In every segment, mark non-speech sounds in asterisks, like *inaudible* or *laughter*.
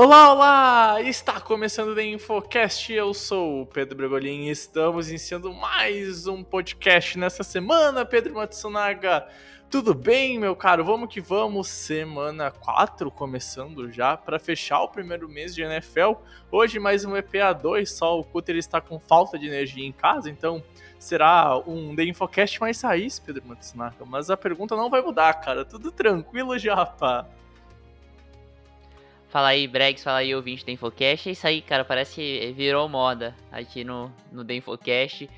Olá, olá! Está começando o The Infocast, eu sou o Pedro Bregolin e estamos iniciando mais um podcast nessa semana, Pedro Matsunaga. Tudo bem, meu caro? Vamos que vamos, semana 4 começando já para fechar o primeiro mês de NFL. Hoje mais um EPA 2, só o Cutter está com falta de energia em casa, então será um The Infocast mais raiz, Pedro Matsunaga. Mas a pergunta não vai mudar, cara, tudo tranquilo já, pá. Fala aí, Bregs, fala aí, ouvinte do Infocast. É isso aí, cara, parece que virou moda aqui no, no The Infocast.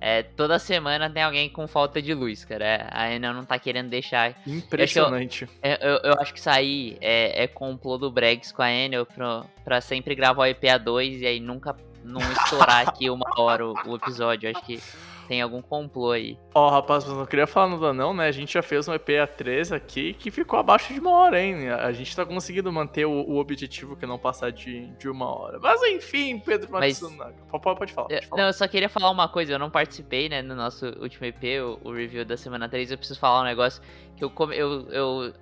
É, toda semana tem alguém com falta de luz, cara. É, a Enel não tá querendo deixar. Impressionante. Eu, eu, eu, acho que isso aí é, é complô do Bregs com a Enel pra, pra sempre gravar o EPA 2 e aí nunca não estourar aqui uma hora o, o episódio. Eu acho que tem algum complô aí. Ó, oh, rapaz, mas não queria falar nada não, né? A gente já fez um EPA 3 aqui que ficou abaixo de uma hora, hein? A gente tá conseguindo manter o, o objetivo que não passar de, de uma hora. Mas enfim, Pedro Matsunaga. Mas... Pode, pode, falar, pode falar. Não, eu só queria falar uma coisa. Eu não participei, né, no nosso último EP, o, o review da semana 3. Eu preciso falar um negócio que eu, eu, eu,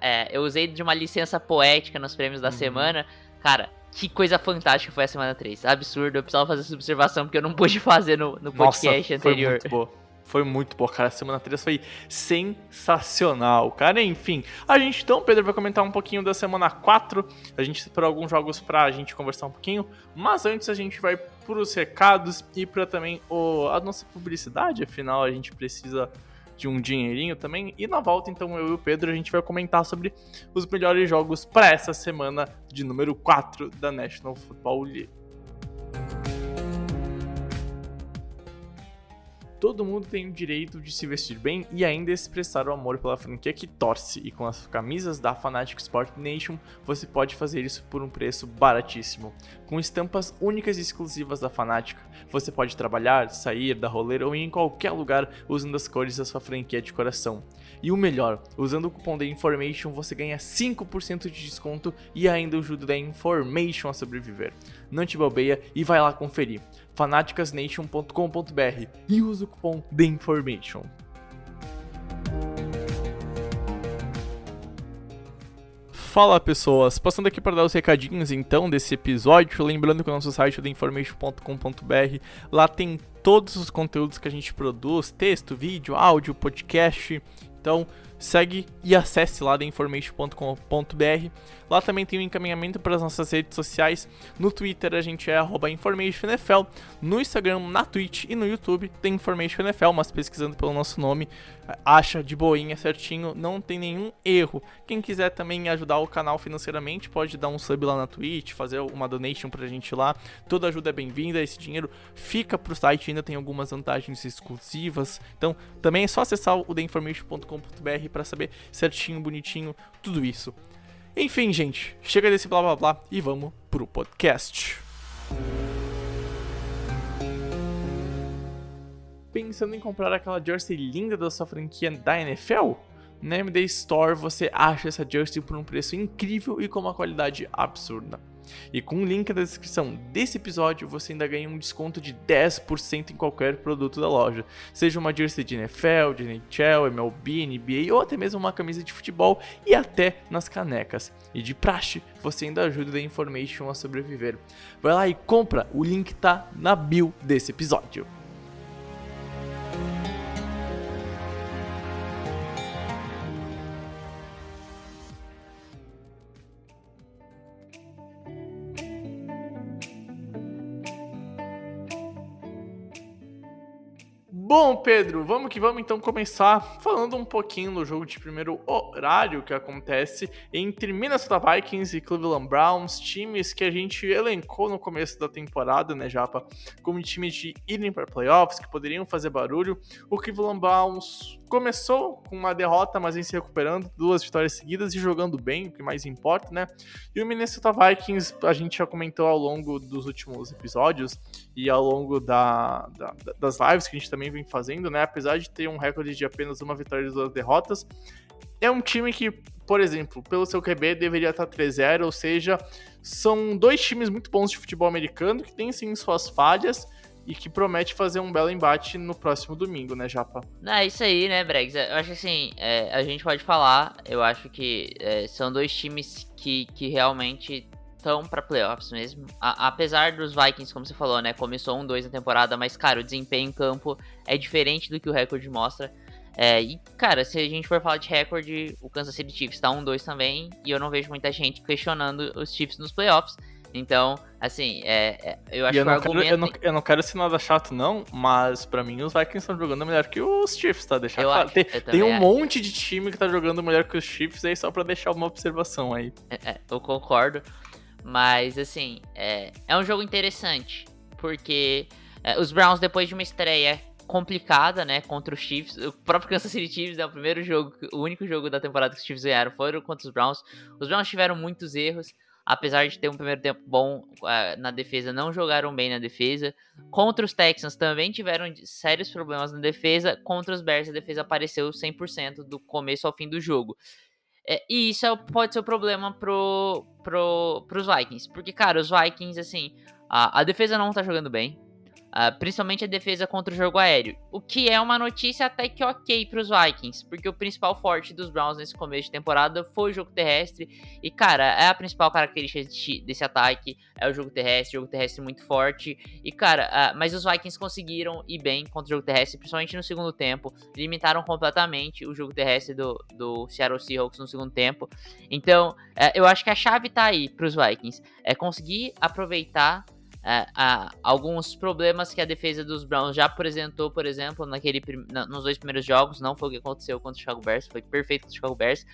é, eu usei de uma licença poética nos prêmios da uhum. semana. Cara, que coisa fantástica foi a semana 3. Absurdo, eu precisava fazer essa observação porque eu não pude fazer no, no podcast Nossa, anterior. Foi muito boa. Foi muito boa, cara. A semana 3 foi sensacional, cara. Enfim, a gente então, Pedro, vai comentar um pouquinho da semana 4. A gente separou alguns jogos pra gente conversar um pouquinho. Mas antes a gente vai pros recados e pra também o, a nossa publicidade. Afinal, a gente precisa de um dinheirinho também. E na volta, então, eu e o Pedro, a gente vai comentar sobre os melhores jogos para essa semana de número 4 da National Football League. Todo mundo tem o direito de se vestir bem e ainda expressar o amor pela franquia que torce, e com as camisas da Fanatic Sport Nation você pode fazer isso por um preço baratíssimo. Com estampas únicas e exclusivas da Fanatic, você pode trabalhar, sair, dar rolê ou ir em qualquer lugar usando as cores da sua franquia de coração. E o melhor, usando o cupom da Information você ganha 5% de desconto e ainda ajuda da Information a sobreviver. Não te bobeia e vai lá conferir fanaticasnation.com.br e usa o cupom THEINFORMATION. Fala pessoas, passando aqui para dar os recadinhos então desse episódio, lembrando que o nosso site é theinformation.com.br, lá tem todos os conteúdos que a gente produz, texto, vídeo, áudio, podcast, então segue e acesse lá theinformation.com.br Lá também tem o um encaminhamento para as nossas redes sociais. No Twitter a gente é InformationNFL. No Instagram, na Twitch e no YouTube tem InformationNFL, mas pesquisando pelo nosso nome, acha de boinha certinho, não tem nenhum erro. Quem quiser também ajudar o canal financeiramente, pode dar um sub lá na Twitch, fazer uma donation pra gente lá. Toda ajuda é bem-vinda, esse dinheiro fica pro site, ainda tem algumas vantagens exclusivas. Então, também é só acessar o theinformation.com.br para saber certinho, bonitinho, tudo isso. Enfim, gente, chega desse blá blá blá e vamos pro podcast. Pensando em comprar aquela jersey linda da sua franquia da NFL? Na MD Store você acha essa jersey por um preço incrível e com uma qualidade absurda. E com o link na descrição desse episódio, você ainda ganha um desconto de 10% em qualquer produto da loja. Seja uma jersey de NFL, de NHL, MLB, NBA ou até mesmo uma camisa de futebol e até nas canecas. E de praxe, você ainda ajuda a Information a sobreviver. Vai lá e compra, o link tá na bio desse episódio. Bom, Pedro, vamos que vamos então começar falando um pouquinho do jogo de primeiro horário que acontece entre Minnesota Vikings e Cleveland Browns, times que a gente elencou no começo da temporada, né, Japa, como times de irem para playoffs, que poderiam fazer barulho. O Cleveland Browns começou com uma derrota, mas vem se recuperando, duas vitórias seguidas e jogando bem, o que mais importa, né? E o Minnesota Vikings, a gente já comentou ao longo dos últimos episódios e ao longo da, da, das lives que a gente também vem fazendo, né? Apesar de ter um recorde de apenas uma vitória e duas derrotas, é um time que, por exemplo, pelo seu QB deveria estar 3-0, ou seja, são dois times muito bons de futebol americano que têm sim suas falhas e que promete fazer um belo embate no próximo domingo, né, Japa? Não, é isso aí, né, Bregs? Eu acho que assim, é, a gente pode falar, eu acho que é, são dois times que, que realmente estão para playoffs mesmo. A, apesar dos Vikings, como você falou, né, começou um 2 na temporada, mas, cara, o desempenho em campo é diferente do que o recorde mostra. É, e, cara, se a gente for falar de recorde, o Kansas City Chiefs tá 1-2 também, e eu não vejo muita gente questionando os Chiefs nos playoffs. Então, assim, é, é eu acho eu que o argumento... Quero, eu, não, eu não quero ser nada chato, não, mas para mim os Vikings estão jogando melhor que os Chiefs, tá? Deixar eu claro. Acho, tem, tem um acho. monte de time que tá jogando melhor que os Chiefs aí, só pra deixar uma observação aí. É, é, eu concordo. Mas, assim, é, é um jogo interessante. Porque é, os Browns, depois de uma estreia complicada, né, contra os Chiefs, o próprio Kansas City Chiefs é o primeiro jogo, o único jogo da temporada que os Chiefs ganharam foram contra os Browns. Os Browns tiveram muitos erros apesar de ter um primeiro tempo bom uh, na defesa, não jogaram bem na defesa. Contra os Texans também tiveram sérios problemas na defesa. Contra os Bears, a defesa apareceu 100% do começo ao fim do jogo. É, e isso é, pode ser o um problema pro, pro, pros Vikings. Porque, cara, os Vikings, assim, a, a defesa não tá jogando bem. Uh, principalmente a defesa contra o jogo aéreo. O que é uma notícia até que ok para os Vikings, porque o principal forte dos Browns nesse começo de temporada foi o jogo terrestre. E, cara, é a principal característica desse ataque: é o jogo terrestre, jogo terrestre muito forte. E, cara, uh, mas os Vikings conseguiram ir bem contra o jogo terrestre, principalmente no segundo tempo. Limitaram completamente o jogo terrestre do, do Seattle Seahawks no segundo tempo. Então, uh, eu acho que a chave tá aí para os Vikings: é conseguir aproveitar é, alguns problemas que a defesa dos Browns já apresentou, por exemplo, naquele, na, nos dois primeiros jogos. Não foi o que aconteceu contra o Chicago Bears, foi perfeito contra o Chicago Bears.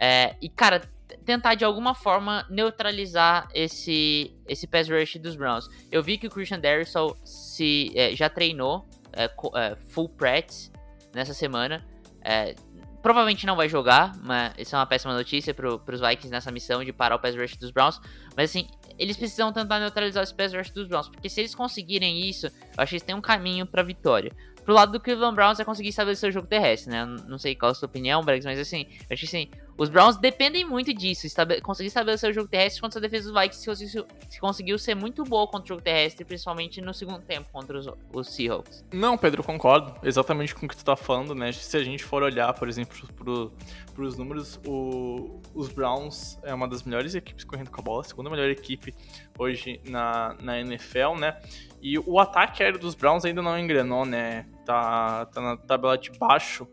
É, e, cara, tentar de alguma forma neutralizar esse, esse pass rush dos Browns. Eu vi que o Christian Darrison se, é, já treinou é, é, full practice nessa semana. É, provavelmente não vai jogar, mas isso é uma péssima notícia para os Vikings nessa missão de parar o pass rush dos Browns. Mas assim, eles precisam tentar neutralizar esse pass rush dos Browns, porque se eles conseguirem isso, eu acho que eles têm um caminho para vitória. Pro lado do Cleveland Browns é conseguir estabelecer o jogo terrestre, né? Não sei qual a sua opinião, Bregs, mas assim, eu acho que assim, os Browns dependem muito disso, estabe conseguir estabelecer o jogo terrestre contra a defesa dos Vikings, se conseguiu, se conseguiu ser muito boa contra o jogo terrestre, principalmente no segundo tempo contra os, os, Seahawks. Não, Pedro, concordo exatamente com o que tu tá falando, né? Se a gente for olhar, por exemplo, pro, pros números, o, os Browns é uma das melhores equipes correndo com a bola, a segunda melhor equipe hoje na, na NFL, né? E o ataque aéreo dos Browns ainda não engrenou, né? Tá, tá na tabela de baixo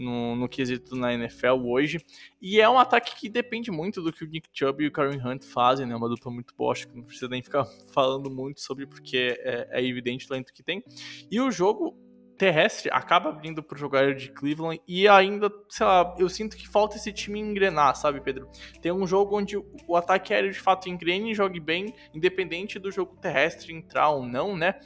no, no quesito na NFL hoje. E é um ataque que depende muito do que o Nick Chubb e o Karen Hunt fazem, né? Uma dupla muito acho que não precisa nem ficar *laughs* falando muito sobre, porque é, é evidente o talento que tem. E o jogo terrestre acaba vindo pro jogador de Cleveland e ainda, sei lá, eu sinto que falta esse time engrenar, sabe, Pedro? Tem um jogo onde o ataque aéreo de fato engrene e jogue bem, independente do jogo terrestre entrar ou não, né?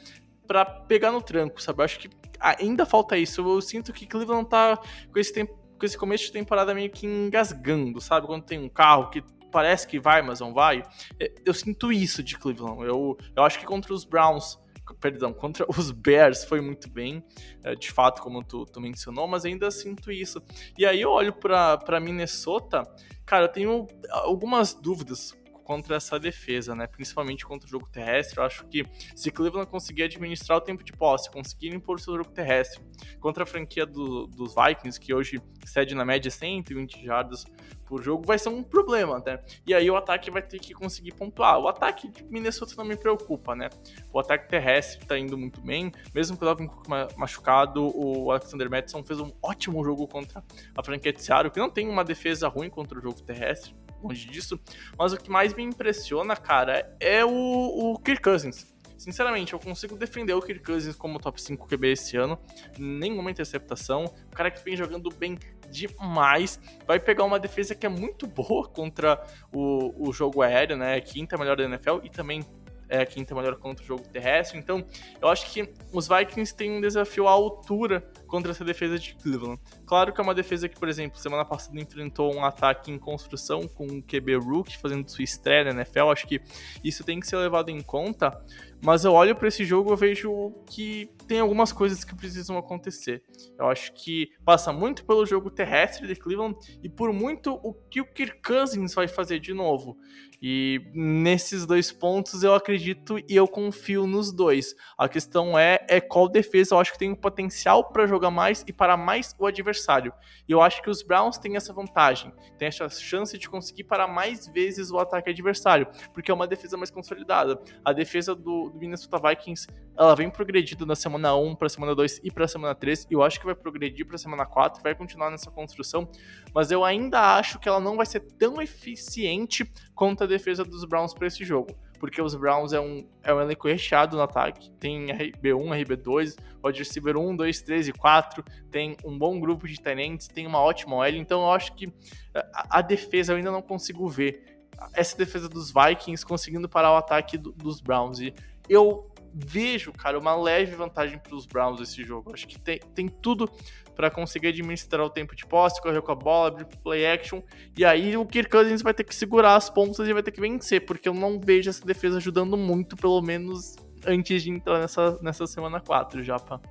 Pra pegar no tranco, sabe? Eu acho que ainda falta isso. Eu sinto que Cleveland tá com esse tempo, com esse começo de temporada meio que engasgando, sabe? Quando tem um carro que parece que vai, mas não vai. É, eu sinto isso de Cleveland. Eu, eu acho que contra os Browns, perdão, contra *laughs* os Bears foi muito bem, é, de fato, como tu, tu mencionou, mas ainda sinto isso. E aí eu olho para Minnesota, cara, eu tenho algumas dúvidas contra essa defesa, né? Principalmente contra o jogo terrestre. Eu acho que se Cleveland conseguir administrar o tempo de posse, conseguir impor seu jogo terrestre contra a franquia do, dos Vikings, que hoje cede na média 120 jardas por jogo, vai ser um problema, né? E aí o ataque vai ter que conseguir pontuar. O ataque de Minnesota não me preocupa, né? O ataque terrestre tá indo muito bem, mesmo com o Dalvin Cook machucado, o Alexander Madison fez um ótimo jogo contra a franquia de Seattle, que não tem uma defesa ruim contra o jogo terrestre longe disso. Mas o que mais me impressiona, cara, é o, o Kirk Cousins. sinceramente, eu consigo defender o Kirk Cousins como top 5 QB esse ano. Nenhuma interceptação. O cara que vem jogando bem demais. Vai pegar uma defesa que é muito boa contra o, o jogo aéreo, né? Quinta melhor da NFL e também é a quinta melhor contra o jogo terrestre. Então, eu acho que os Vikings têm um desafio à altura contra essa defesa de Cleveland. Claro que é uma defesa que, por exemplo, semana passada enfrentou um ataque em construção com o QB Rook fazendo sua estreia na NFL. Acho que isso tem que ser levado em conta. Mas eu olho para esse jogo e vejo que tem algumas coisas que precisam acontecer. Eu acho que passa muito pelo jogo terrestre de Cleveland e por muito o que o Kirk Cousins vai fazer de novo. E nesses dois pontos eu acredito e eu confio nos dois. A questão é, é qual defesa eu acho que tem o potencial para jogar mais e para mais o adversário. E eu acho que os Browns têm essa vantagem, tem essa chance de conseguir parar mais vezes o ataque adversário, porque é uma defesa mais consolidada. A defesa do, do Minnesota Vikings ela vem progredindo na semana 1 para semana 2 e para semana 3, e eu acho que vai progredir para semana 4, vai continuar nessa construção, mas eu ainda acho que ela não vai ser tão eficiente quanto a defesa dos Browns para esse jogo. Porque os Browns é um, é um elenco recheado no ataque. Tem RB1, RB2, wide receiver 1, 2, 3 e 4. Tem um bom grupo de tenentes, tem uma ótima OL. Então eu acho que a, a defesa eu ainda não consigo ver essa defesa dos Vikings conseguindo parar o ataque do, dos Browns. E eu vejo, cara, uma leve vantagem para os Browns esse jogo. Acho que tem, tem tudo para conseguir administrar o tempo de posse, correr com a bola, abrir play action. E aí o Kirk Cousins vai ter que segurar as pontas e vai ter que vencer, porque eu não vejo essa defesa ajudando muito, pelo menos antes de entrar nessa, nessa semana 4, Japa.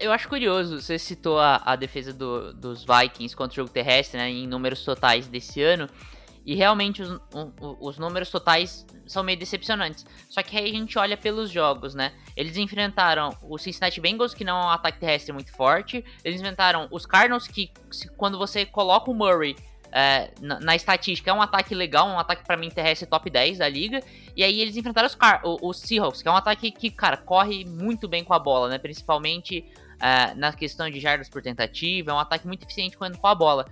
Eu acho curioso, você citou a, a defesa do, dos Vikings contra o jogo terrestre, né, em números totais desse ano. E realmente os, os números totais são meio decepcionantes. Só que aí a gente olha pelos jogos, né? Eles enfrentaram o Cincinnati Bengals, que não é um ataque terrestre muito forte. Eles enfrentaram os Cardinals, que quando você coloca o Murray é, na, na, estatística, é um ataque legal, um ataque para mim terrestre top 10 da liga. E aí eles enfrentaram os, Car os Seahawks, que é um ataque que, cara, corre muito bem com a bola, né? Principalmente é, na questão de jardas por tentativa. É um ataque muito eficiente quando com a bola.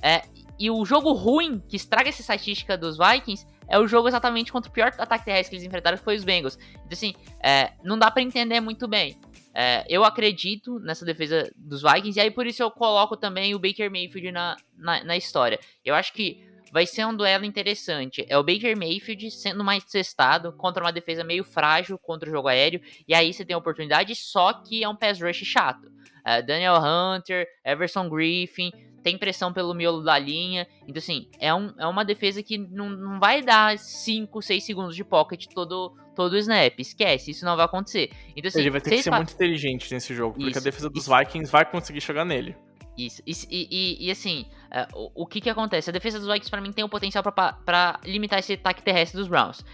É, e o jogo ruim, que estraga essa estatística dos Vikings, é o jogo exatamente contra o pior ataque terrestre que eles enfrentaram, que foi os Bengals. Então, assim, é, não dá para entender muito bem. É, eu acredito nessa defesa dos Vikings, e aí por isso eu coloco também o Baker Mayfield na, na, na história. Eu acho que vai ser um duelo interessante. É o Baker Mayfield sendo mais testado contra uma defesa meio frágil contra o jogo aéreo, e aí você tem a oportunidade, só que é um pass rush chato. É, Daniel Hunter, Everson Griffin, tem pressão pelo miolo da linha. Então, assim, é, um, é uma defesa que não, não vai dar 5, 6 segundos de pocket todo, todo o snap. Esquece, isso não vai acontecer. Então, assim, Ele vai ter que ser muito inteligente nesse jogo, porque isso, a defesa dos isso. Vikings vai conseguir chegar nele. Isso, isso e, e, e, assim, é, o, o, que que acontece? A defesa dos Vikings, para mim, tem o potencial para limitar esse ataque terrestre dos Browns.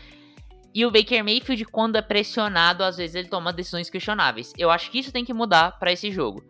E o Baker Mayfield, quando é pressionado, às vezes ele toma decisões questionáveis. Eu acho que isso tem que mudar para esse jogo.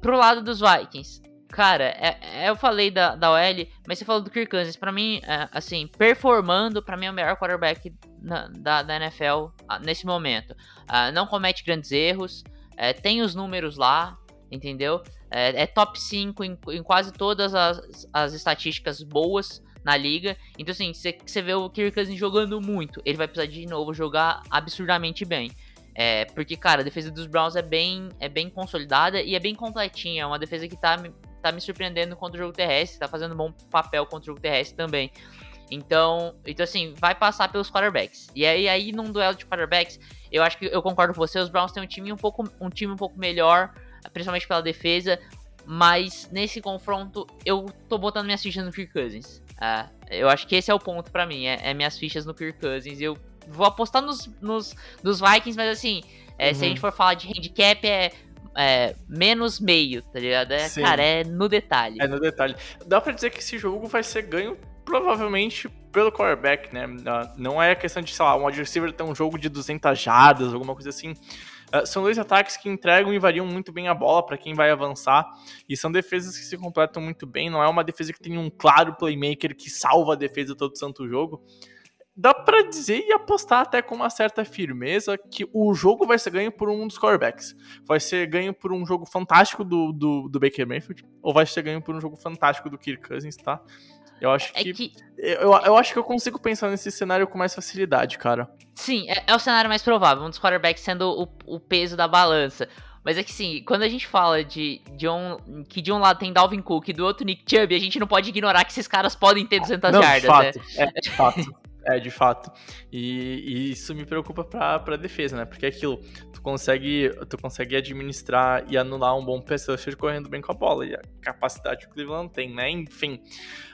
Pro lado dos Vikings, Cara, é, é, eu falei da, da OL, mas você falou do Kirk Cousins. Pra mim, é, assim, performando, pra mim é o melhor quarterback na, da, da NFL nesse momento. Uh, não comete grandes erros, é, tem os números lá, entendeu? É, é top 5 em, em, quase todas as, as estatísticas boas na liga. Então, assim, você vê o Kirk Cousins jogando muito, ele vai precisar de novo jogar absurdamente bem. É, porque, cara, a defesa dos Browns é bem, é bem consolidada e é bem completinha. É uma defesa que tá tá me surpreendendo contra o jogo terrestre, tá fazendo um bom papel contra o jogo terrestre também. Então, então assim, vai passar pelos quarterbacks. E aí, aí num duelo de quarterbacks, eu acho que eu concordo com você, os Browns têm um time um pouco, um time um pouco melhor, principalmente pela defesa, mas nesse confronto eu tô botando minhas fichas no Kirk Cousins. Uh, eu acho que esse é o ponto para mim, é, é, minhas fichas no Kirk Cousins. Eu vou apostar nos, nos, nos Vikings, mas assim, é, uhum. se a gente uhum. for falar de handicap, é é, menos meio, tá ligado? É, cara, é no detalhe. É no detalhe. Dá pra dizer que esse jogo vai ser ganho provavelmente pelo quarterback, né? Ah, não é questão de, sei lá, um wide receiver ter um jogo de 200 jadas, alguma coisa assim. Uh, são dois ataques que entregam e variam muito bem a bola para quem vai avançar. E são defesas que se completam muito bem. Não é uma defesa que tem um claro playmaker que salva a defesa todo santo jogo dá pra dizer e apostar até com uma certa firmeza que o jogo vai ser ganho por um dos quarterbacks. Vai ser ganho por um jogo fantástico do, do, do Baker Mayfield, ou vai ser ganho por um jogo fantástico do Kirk Cousins, tá? Eu acho É que, que, Eu, eu acho que eu consigo pensar nesse cenário com mais facilidade, cara. sim, é, é o cenário mais provável, um dos quarterbacks sendo o, o peso da balança. Mas é que sim, quando a gente fala de, de um. que de um lado tem Dalvin Cook e do outro Nick Chubb, a gente não pode ignorar que esses caras podem ter 200 Não, jardas, de né? fato, é, de fato. *laughs* É, de fato. E, e isso me preocupa pra, pra defesa, né? Porque é aquilo, tu consegue, tu consegue administrar e anular um bom pass rusher correndo bem com a bola. E a capacidade que o Cleveland tem, né? Enfim.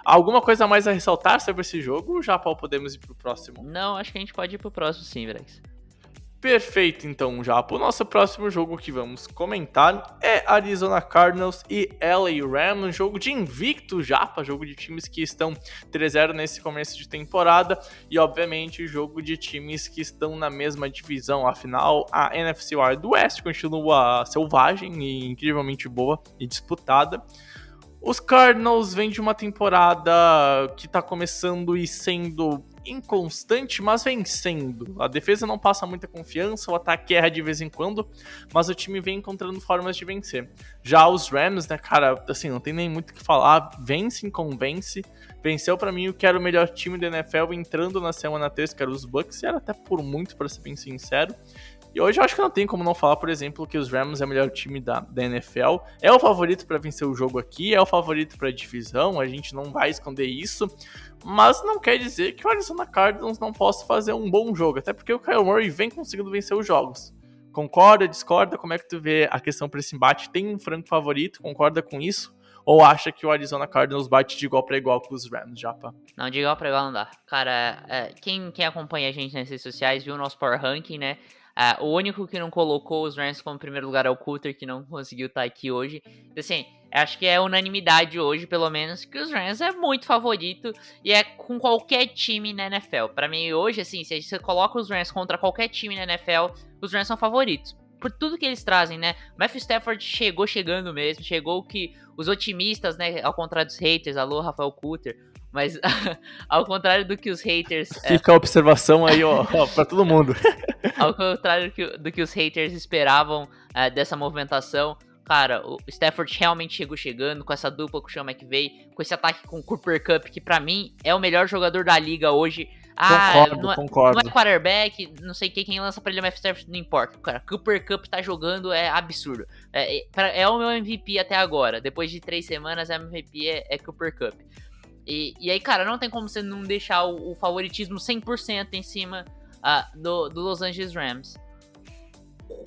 Alguma coisa a mais a ressaltar sobre esse jogo? Já, podemos ir pro próximo? Não, acho que a gente pode ir pro próximo sim, Brex. Perfeito, então, já. O nosso próximo jogo que vamos comentar é Arizona Cardinals e LA Rams, jogo de invicto Japa, jogo de times que estão 3-0 nesse começo de temporada e, obviamente, jogo de times que estão na mesma divisão. Afinal, a NFC Wild West continua selvagem e incrivelmente boa e disputada. Os Cardinals vêm de uma temporada que tá começando e sendo inconstante, mas vencendo. A defesa não passa muita confiança, o ataque erra de vez em quando, mas o time vem encontrando formas de vencer. Já os Rams, né, cara, assim, não tem nem muito o que falar, vence convence. Venceu para mim o que era o melhor time da NFL entrando na semana 3, que era os Bucks, e era até por muito, para ser bem sincero. E hoje eu acho que não tem como não falar, por exemplo, que os Rams é o melhor time da, da NFL. É o favorito para vencer o jogo aqui, é o favorito para divisão, a gente não vai esconder isso. Mas não quer dizer que o Arizona Cardinals não possa fazer um bom jogo, até porque o Kyle Murray vem conseguindo vencer os jogos. Concorda, discorda? Como é que tu vê a questão para esse embate? Tem um franco favorito? Concorda com isso? Ou acha que o Arizona Cardinals bate de igual para igual com os Rams, Japa? Não, de igual pra igual não dá. Cara, é, quem, quem acompanha a gente nas redes sociais viu o nosso Power Ranking, né? É, o único que não colocou os Rams como primeiro lugar é o Coulter, que não conseguiu estar aqui hoje. Então, assim, acho que é unanimidade hoje, pelo menos, que os Rams é muito favorito e é com qualquer time na NFL. Pra mim, hoje, assim, se você coloca os Rams contra qualquer time na NFL, os Rams são favoritos. Por tudo que eles trazem, né? Matthew Stafford chegou chegando mesmo, chegou que os otimistas, né? Ao contrário dos haters, alô, Rafael Coulter. Mas *laughs* ao contrário do que os haters. é, Fica a observação aí, ó, *laughs* ó para todo mundo. *laughs* ao contrário do que, do que os haters esperavam é, dessa movimentação, cara, o Stafford realmente chegou chegando com essa dupla com o Sean McVay, com esse ataque com o Cooper Cup, que pra mim é o melhor jogador da liga hoje. Ah, concordo, não, é, concordo. não é quarterback, não sei quem, quem lança pra ele é Matthew Stafford, não importa. Cara, Cooper Cup tá jogando é absurdo. É, é, pra- é o meu MVP até agora. Depois de três semanas, a MVP é, é Cooper Cup. E, e aí, cara, não tem como você não deixar o, o favoritismo 100% em cima ah, do, do Los Angeles Rams.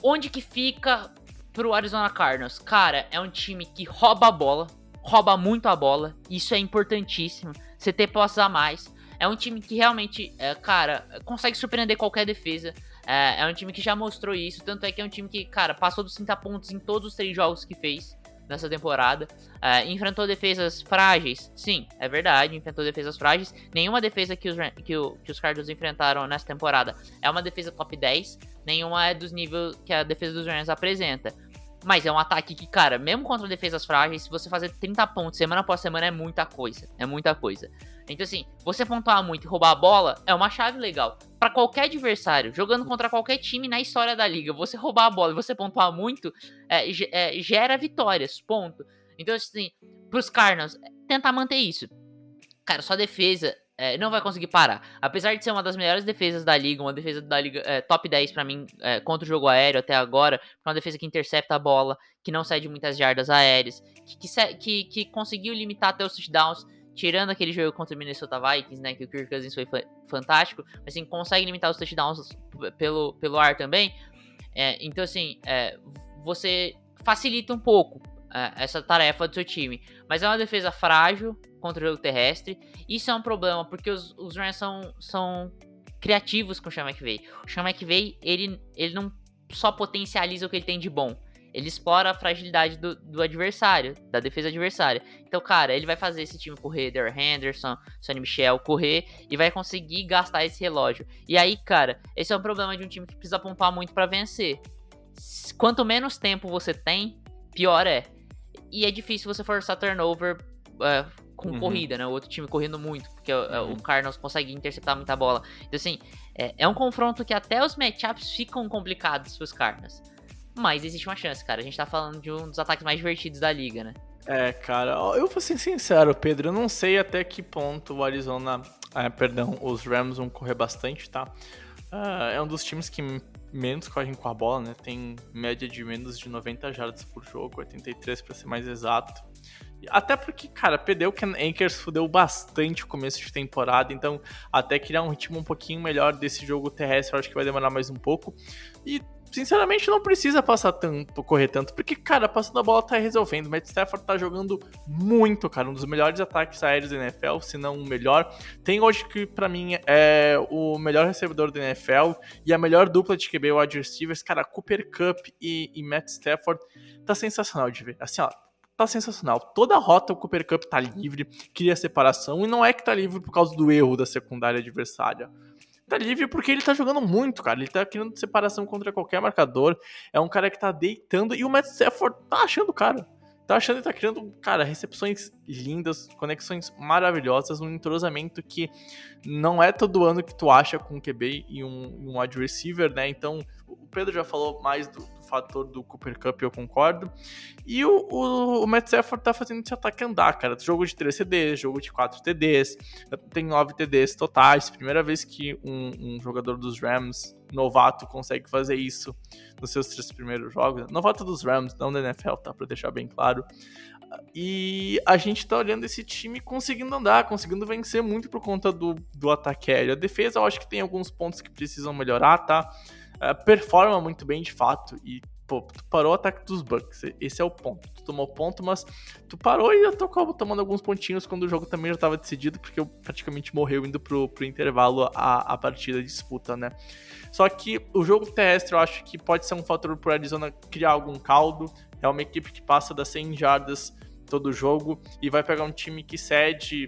Onde que fica pro Arizona Cardinals? Cara, é um time que rouba a bola, rouba muito a bola, isso é importantíssimo. Você ter posses a mais. É um time que realmente, é, cara, consegue surpreender qualquer defesa. É, é um time que já mostrou isso. Tanto é que é um time que, cara, passou dos 30 pontos em todos os três jogos que fez nessa temporada. É, enfrentou defesas frágeis. Sim, é verdade, enfrentou defesas frágeis. Nenhuma defesa que os, que, o- que os Cardinals enfrentaram nessa temporada é uma defesa top 10. Nenhuma é dos níveis que a defesa dos Rams apresenta. Mas é um ataque que, cara, mesmo contra defesas frágeis, se você fazer 30 pontos semana após semana é muita coisa. É muita coisa. Então, assim, você pontuar muito e roubar a bola é uma chave legal. Pra qualquer adversário, jogando contra qualquer time na história da liga, você roubar a bola e você pontuar muito, é, é, gera vitórias, ponto. Então, assim, pros Cardinals, é, tentar manter isso. Cara, sua defesa é, não vai conseguir parar. Apesar de ser uma das melhores defesas da liga, uma defesa da liga é, top 10 pra mim é, contra o jogo aéreo até agora, uma defesa que intercepta a bola, que não cede muitas jardas aéreas, que, que, que, que conseguiu limitar até os touchdowns, tirando aquele jogo contra o Minnesota Vikings, né, que o Kirk Cousins foi fa- fantástico, mas assim, consegue limitar os touchdowns pelo, pelo ar também. É, então, assim, é, você facilita um pouco é, essa tarefa do seu time. Mas é uma defesa frágil contra o jogo terrestre. Isso é um problema, porque os, os Rams são, são criativos com o Sean McVay. O Sean McVay, ele, ele não só potencializa o que ele tem de bom. Ele explora a fragilidade do, do adversário, da defesa adversária. Então, cara, ele vai fazer esse time correr, Der Henderson, Sonny Michel, correr e vai conseguir gastar esse relógio. E aí, cara, esse é um problema de um time que precisa pontuar muito pra vencer. Quanto menos tempo você tem, pior é. E é difícil você forçar turnover é, com Uhum. corrida, né? O outro time correndo muito, porque o- Uhum. o Cardinals consegue interceptar muita bola. Então, assim, é, é um confronto que até os matchups ficam complicados pros Cardinals. Mas existe uma chance, cara. A gente tá falando de um dos ataques mais divertidos da liga, né? É, cara, eu vou ser sincero, Pedro, eu não sei até que ponto o Arizona, ah, perdão, os Rams vão correr bastante, tá? Ah, é um dos times que menos correm com a bola, né? Tem média de menos de 90 jardas por jogo, 83 pra ser mais exato. Até porque, cara, perdeu Ken Akers, fudeu bastante o começo de temporada, então até criar um ritmo um pouquinho melhor desse jogo terrestre, eu acho que vai demorar mais um pouco. E sinceramente não precisa passar tanto, correr tanto, porque, cara, passando a bola tá resolvendo. Matt Stafford tá jogando muito, cara, um dos melhores ataques aéreos da NFL, se não o melhor. Tem hoje que, pra mim, é o melhor recebedor da NFL e a melhor dupla de QB wide receivers, cara, Cooper Cup e, e Matt Stafford, tá sensacional de ver. Assim, ó, tá sensacional. Toda a rota o Cooper Cup tá livre, cria separação, e não é que tá livre por causa do erro da secundária adversária tá livre porque ele tá jogando muito, cara. Ele tá criando separação contra qualquer marcador. É um cara que tá deitando. E o Matt Stafford tá achando o cara. Tá achando e tá criando, cara, recepções lindas, conexões maravilhosas, um entrosamento que não é todo ano que tu acha com um QB e um, um wide receiver, né? Então, o Pedro já falou mais do, do fator do Cooper Cup, eu concordo. E o, o, o Matt Stafford tá fazendo esse ataque andar, cara. Jogo de 3 TDs, jogo de 4 TDs, tem 9 TDs totais. Primeira vez que um, um jogador dos Rams, novato, consegue fazer isso nos seus três primeiros jogos. Novato dos Rams, não da NFL, tá? Pra deixar bem claro. E a gente tá olhando esse time conseguindo andar, conseguindo vencer muito por conta do, do ataque aéreo. A defesa, eu acho que tem alguns pontos que precisam melhorar, tá? Uh, performa muito bem de fato. E, pô, tu parou o ataque dos Bucks. Esse é o ponto. Tu tomou ponto, mas tu parou e eu tô tomando alguns pontinhos quando o jogo também já tava decidido, porque eu praticamente morreu indo pro, pro intervalo a, a partida de disputa, né? Só que o jogo terrestre eu acho que pode ser um fator pro Arizona criar algum caldo. É uma equipe que passa das 100 jardas todo jogo e vai pegar um time que cede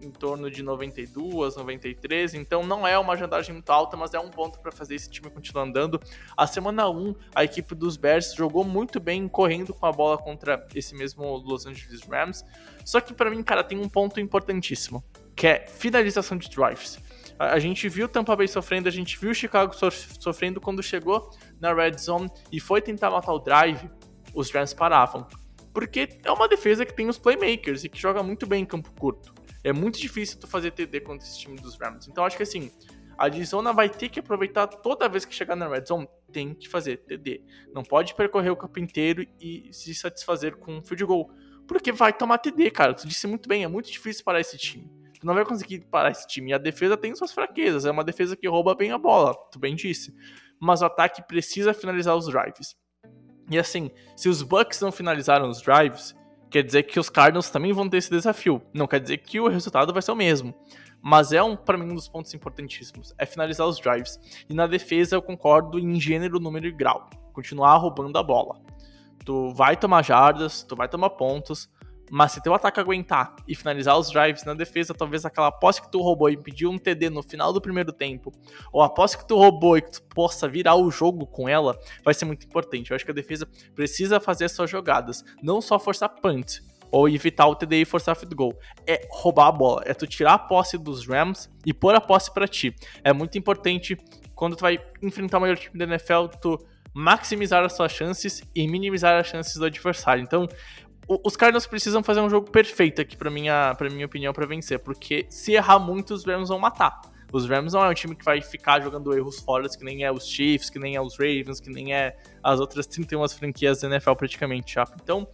em torno de 92, 93, então não é uma jantagem muito alta, mas é um ponto para fazer esse time continuar andando. A semana 1, a equipe dos Bears jogou muito bem correndo com a bola contra esse mesmo Los Angeles Rams. Só que para mim, cara, tem um ponto importantíssimo, que é finalização de drives. A gente viu Tampa Bay sofrendo, a gente viu Chicago sofrendo quando chegou na red zone e foi tentar matar o drive, os Rams paravam. Porque é uma defesa que tem os playmakers e que joga muito bem em campo curto. É muito difícil tu fazer TD contra esse time dos Rams. Então acho que assim, a Arizona vai ter que aproveitar toda vez que chegar na red zone, tem que fazer TD. Não pode percorrer o campo inteiro e se satisfazer com um field goal. Porque vai tomar TD, cara. Tu disse muito bem, é muito difícil parar esse time. Tu não vai conseguir parar esse time. E a defesa tem suas fraquezas. É uma defesa que rouba bem a bola, tu bem disse. Mas o ataque precisa finalizar os drives. E assim, se os Bucks não finalizaram os drives, quer dizer que os Cardinals também vão ter esse desafio. Não quer dizer que o resultado vai ser o mesmo. Mas é, um, para mim, um dos pontos importantíssimos. É finalizar os drives. E na defesa eu concordo em gênero, número e grau. Continuar roubando a bola. Tu vai tomar jardas, tu vai tomar pontos, mas se teu ataque aguentar e finalizar os drives na defesa, talvez aquela posse que tu roubou e pediu um TD no final do primeiro tempo, ou a posse que tu roubou e que tu possa virar o jogo com ela, vai ser muito importante. Eu acho que a defesa precisa fazer suas jogadas, não só forçar punt, ou evitar o TD e forçar field goal. É roubar a bola, é tu tirar a posse dos Rams e pôr a posse para ti. É muito importante quando tu vai enfrentar o maior time da NFL, tu maximizar as suas chances e minimizar as chances do adversário. Então, os Cardinals precisam fazer um jogo perfeito aqui, pra minha, pra minha opinião, para vencer. Porque se errar muito, os Rams vão matar. Os Rams não é um time que vai ficar jogando erros fora, que nem é os Chiefs, que nem é os Ravens, que nem é as outras 31 franquias da NFL praticamente, já. Então,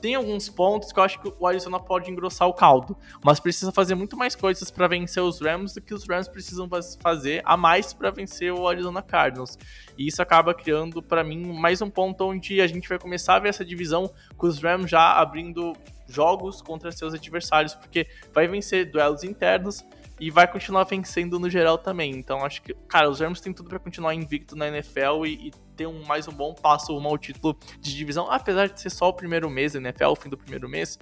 tem alguns pontos que eu acho que o Arizona pode engrossar o caldo, mas precisa fazer muito mais coisas para vencer os Rams do que os Rams precisam fazer a mais para vencer o Arizona Cardinals. E isso acaba criando para mim mais um ponto onde a gente vai começar a ver essa divisão com os Rams já abrindo jogos contra seus adversários, porque vai vencer duelos internos e vai continuar vencendo no geral também. Então acho que, cara, os Rams têm tudo para continuar invicto na NFL e, e, ter um, mais um bom passo rumo ao título de divisão, apesar de ser só o primeiro mês da NFL, o fim do primeiro mês.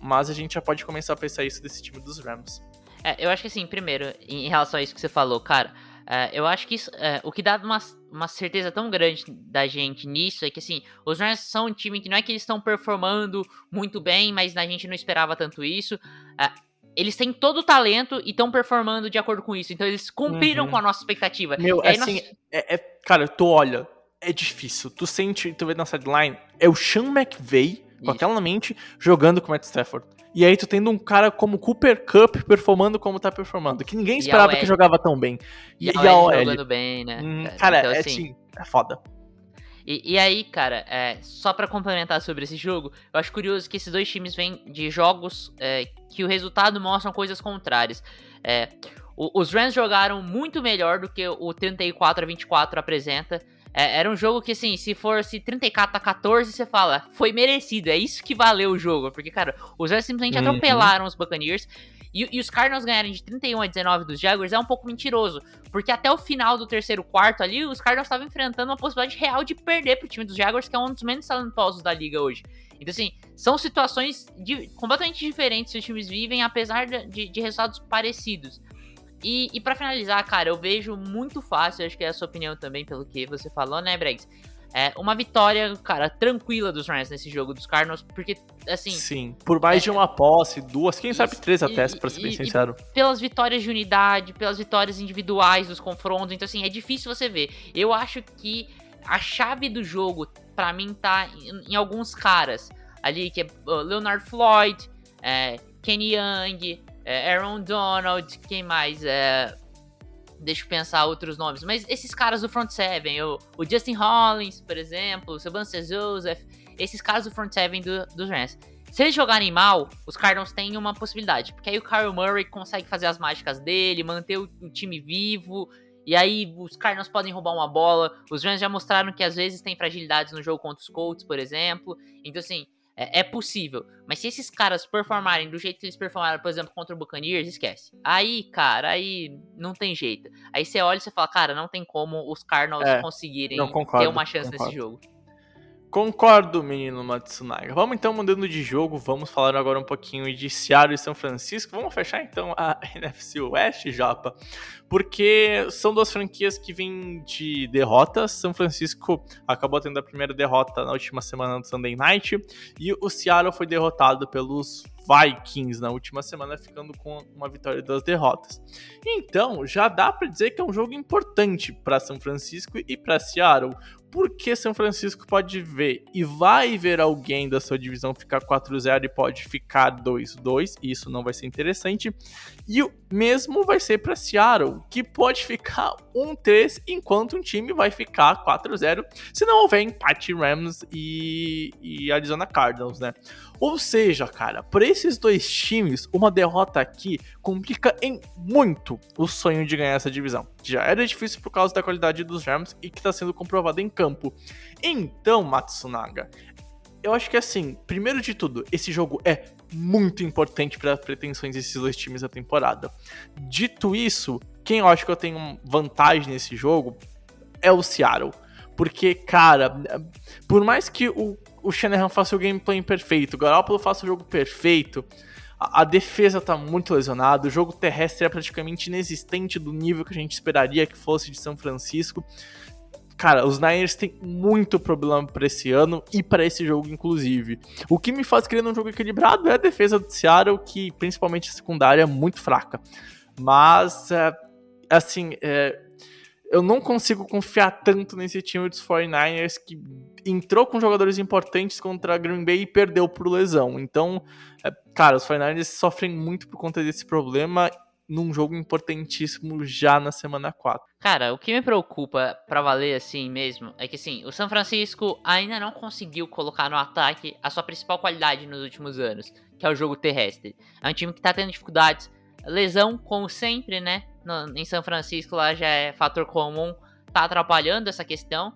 Mas a gente já pode começar a pensar isso desse time dos Rams. É, eu acho que assim, primeiro, em relação a isso que você falou, cara, é, eu acho que isso, é, o que dá uma uma certeza tão grande da gente nisso é que assim, os Rams são um time que não é que eles estão performando muito bem, mas a gente não esperava tanto isso. É, eles têm todo o talento e estão performando de acordo com isso. Então eles cumpriram Uhum. com a nossa expectativa. Meu, E aí assim, nós- é, é- cara, tu olha, é difícil. Tu sente, tu vê na sideline, é o Sean McVay, com aquela mente, jogando com o Matt Stafford. E aí tu tendo um cara como Cooper Cup performando como tá performando, que ninguém E a esperava que jogava tão bem. E, a OL jogando bem, né? Hum, cara? cara, Então, é assim, assim, é foda. E, e aí, cara, é, só pra complementar sobre esse jogo, eu acho curioso que esses dois times vêm de jogos é, que o resultado mostram coisas contrárias. É, o- os Rams jogaram muito melhor do que o 34 a 24 apresenta. É, era um jogo que, assim, se fosse 34 a 14, você fala, foi merecido, é isso que valeu o jogo. Porque, cara, os Rams simplesmente Uhum. atropelaram os Buccaneers. E, e os Cardinals ganharem de 31 a 19 dos Jaguars é um pouco mentiroso. Porque até o final do terceiro quarto ali, os Cardinals estavam enfrentando uma possibilidade real de perder pro time dos Jaguars, que é um dos menos talentosos da liga hoje. Então, assim, são situações de- completamente diferentes que os times vivem, apesar de, de- resultados parecidos. E, e para finalizar, cara, eu vejo muito fácil, acho que é a sua opinião também, pelo que você falou, né, Bregs? É uma vitória, cara, tranquila dos Rams nesse jogo dos Cardinals, porque, assim, Sim, por mais de uma posse, duas, quem sabe três até, e- pra ser bem e- e- sincero. pelas vitórias de unidade, pelas vitórias individuais dos confrontos. Então, assim, é difícil você ver. Eu acho que a chave do jogo, pra mim, tá em, em alguns caras ali, que é Leonard Floyd, é, Kenny Young, é, Aaron Donald, quem mais? É, deixa eu pensar outros nomes. Mas esses caras do front seven, o, o Justin Hollins, por exemplo, o Sebastian Joseph, esses caras do front seven do, dos Rams. Se eles jogarem mal, os Cardinals têm uma possibilidade. Porque aí o Kyle Murray consegue fazer as mágicas dele, manter o, o time vivo. E aí os Cardinals podem roubar uma bola. Os Rams já mostraram que às vezes tem fragilidades no jogo contra os Colts, por exemplo. Então, assim, é, é possível. Mas se esses caras performarem do jeito que eles performaram, por exemplo, contra o Buccaneers, esquece. Aí, cara, aí não tem jeito. Aí você olha e você fala, cara, não tem como os Cardinals É, conseguirem ter uma chance concordo. nesse jogo. Concordo, menino Matsunaga. Vamos então mudando de jogo, vamos falar agora um pouquinho de Seattle e São Francisco. Vamos fechar então a *laughs* NFC West, Japa, porque são duas franquias que vêm de derrotas. São Francisco acabou tendo a primeira derrota na última semana do Sunday Night e o Seattle foi derrotado pelos Vikings na última semana, ficando com uma vitória e duas derrotas. Então, já dá para dizer que é um jogo importante para São Francisco e para Seattle, porque São Francisco pode ver e vai ver alguém da sua divisão ficar 4-0 e pode ficar 2-2, e isso não vai ser interessante. E o mesmo vai ser para Seattle, que pode ficar 1-3 enquanto um time vai ficar 4-0, se não houver empate Rams e, e Arizona Cardinals, né? Ou seja, cara, para esses dois times, uma derrota aqui complica em muito o sonho de ganhar essa divisão. Já era difícil por causa da qualidade dos Rams e que está sendo comprovado em campo. Então, Matsunaga, eu acho que assim, primeiro de tudo, esse jogo é muito importante para as pretensões desses dois times da temporada. Dito isso, quem eu acho que eu tenho vantagem nesse jogo é o Seattle. Porque, cara, por mais que o, o Shanahan faça o gameplay perfeito, o Garoppolo faça o jogo perfeito, a, a defesa tá muito lesionada, o jogo terrestre é praticamente inexistente do nível que a gente esperaria que fosse de São Francisco. Cara, os Niners têm muito problema para esse ano e para esse jogo, inclusive. O que me faz querer um jogo equilibrado é a defesa do Seattle, que principalmente a secundária é muito fraca. Mas, é, assim, é, eu não consigo confiar tanto nesse time dos 49ers que entrou com jogadores importantes contra a Green Bay e perdeu por lesão. Então, é, cara, os 49ers sofrem muito por conta desse problema num jogo importantíssimo já na semana 4. Cara, o que me preocupa pra valer assim mesmo é que assim, o São Francisco ainda não conseguiu colocar no ataque a sua principal qualidade nos últimos anos, que é o jogo terrestre. É um time que tá tendo dificuldades, lesão como sempre, né? No, em São Francisco lá já é fator comum, tá atrapalhando essa questão.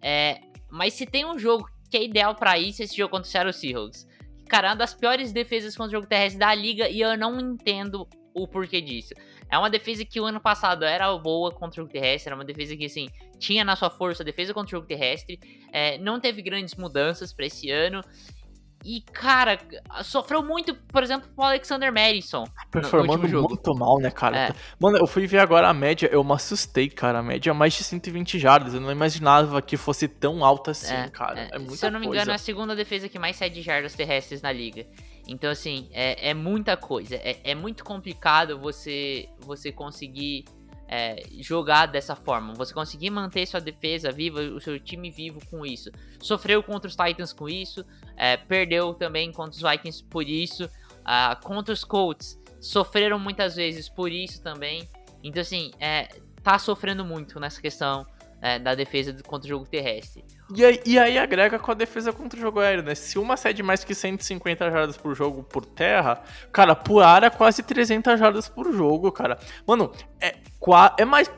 É, mas se tem um jogo que é ideal pra isso, esse jogo contra o Seattle Seahawks. Cara, é uma das piores defesas contra o jogo terrestre da liga e eu não entendo o porquê disso. É uma defesa que o ano passado era boa contra o jogo terrestre, era uma defesa que, assim, tinha na sua força a defesa contra o jogo terrestre, é, não teve grandes mudanças para esse ano. E, cara, sofreu muito, por exemplo, o Alexander Madison. Performando muito mal, né, cara? É. Mano, eu fui ver agora a média, eu me assustei, cara. A média é mais de 120 jardas. Eu não imaginava que fosse tão alta assim, é, cara. É, é muita Se eu não me engano, é a segunda defesa que mais cede jardas terrestres na liga. Então, assim, é, é muita coisa. É, é muito complicado você, você conseguir é, jogar dessa forma. Você conseguir manter sua defesa viva, o seu time vivo com isso. Sofreu contra os Titans com isso, é, perdeu também contra os Vikings por isso. Uh, contra os Colts, sofreram muitas vezes por isso também. Então, assim, é, tá sofrendo muito nessa questão é, da defesa contra o jogo terrestre. E aí, e aí, agrega com a defesa contra o jogo aéreo, né? Se uma cede mais que 150 jardas por jogo por terra, cara, por área quase 300 jardas por jogo, cara. Mano, é, é mais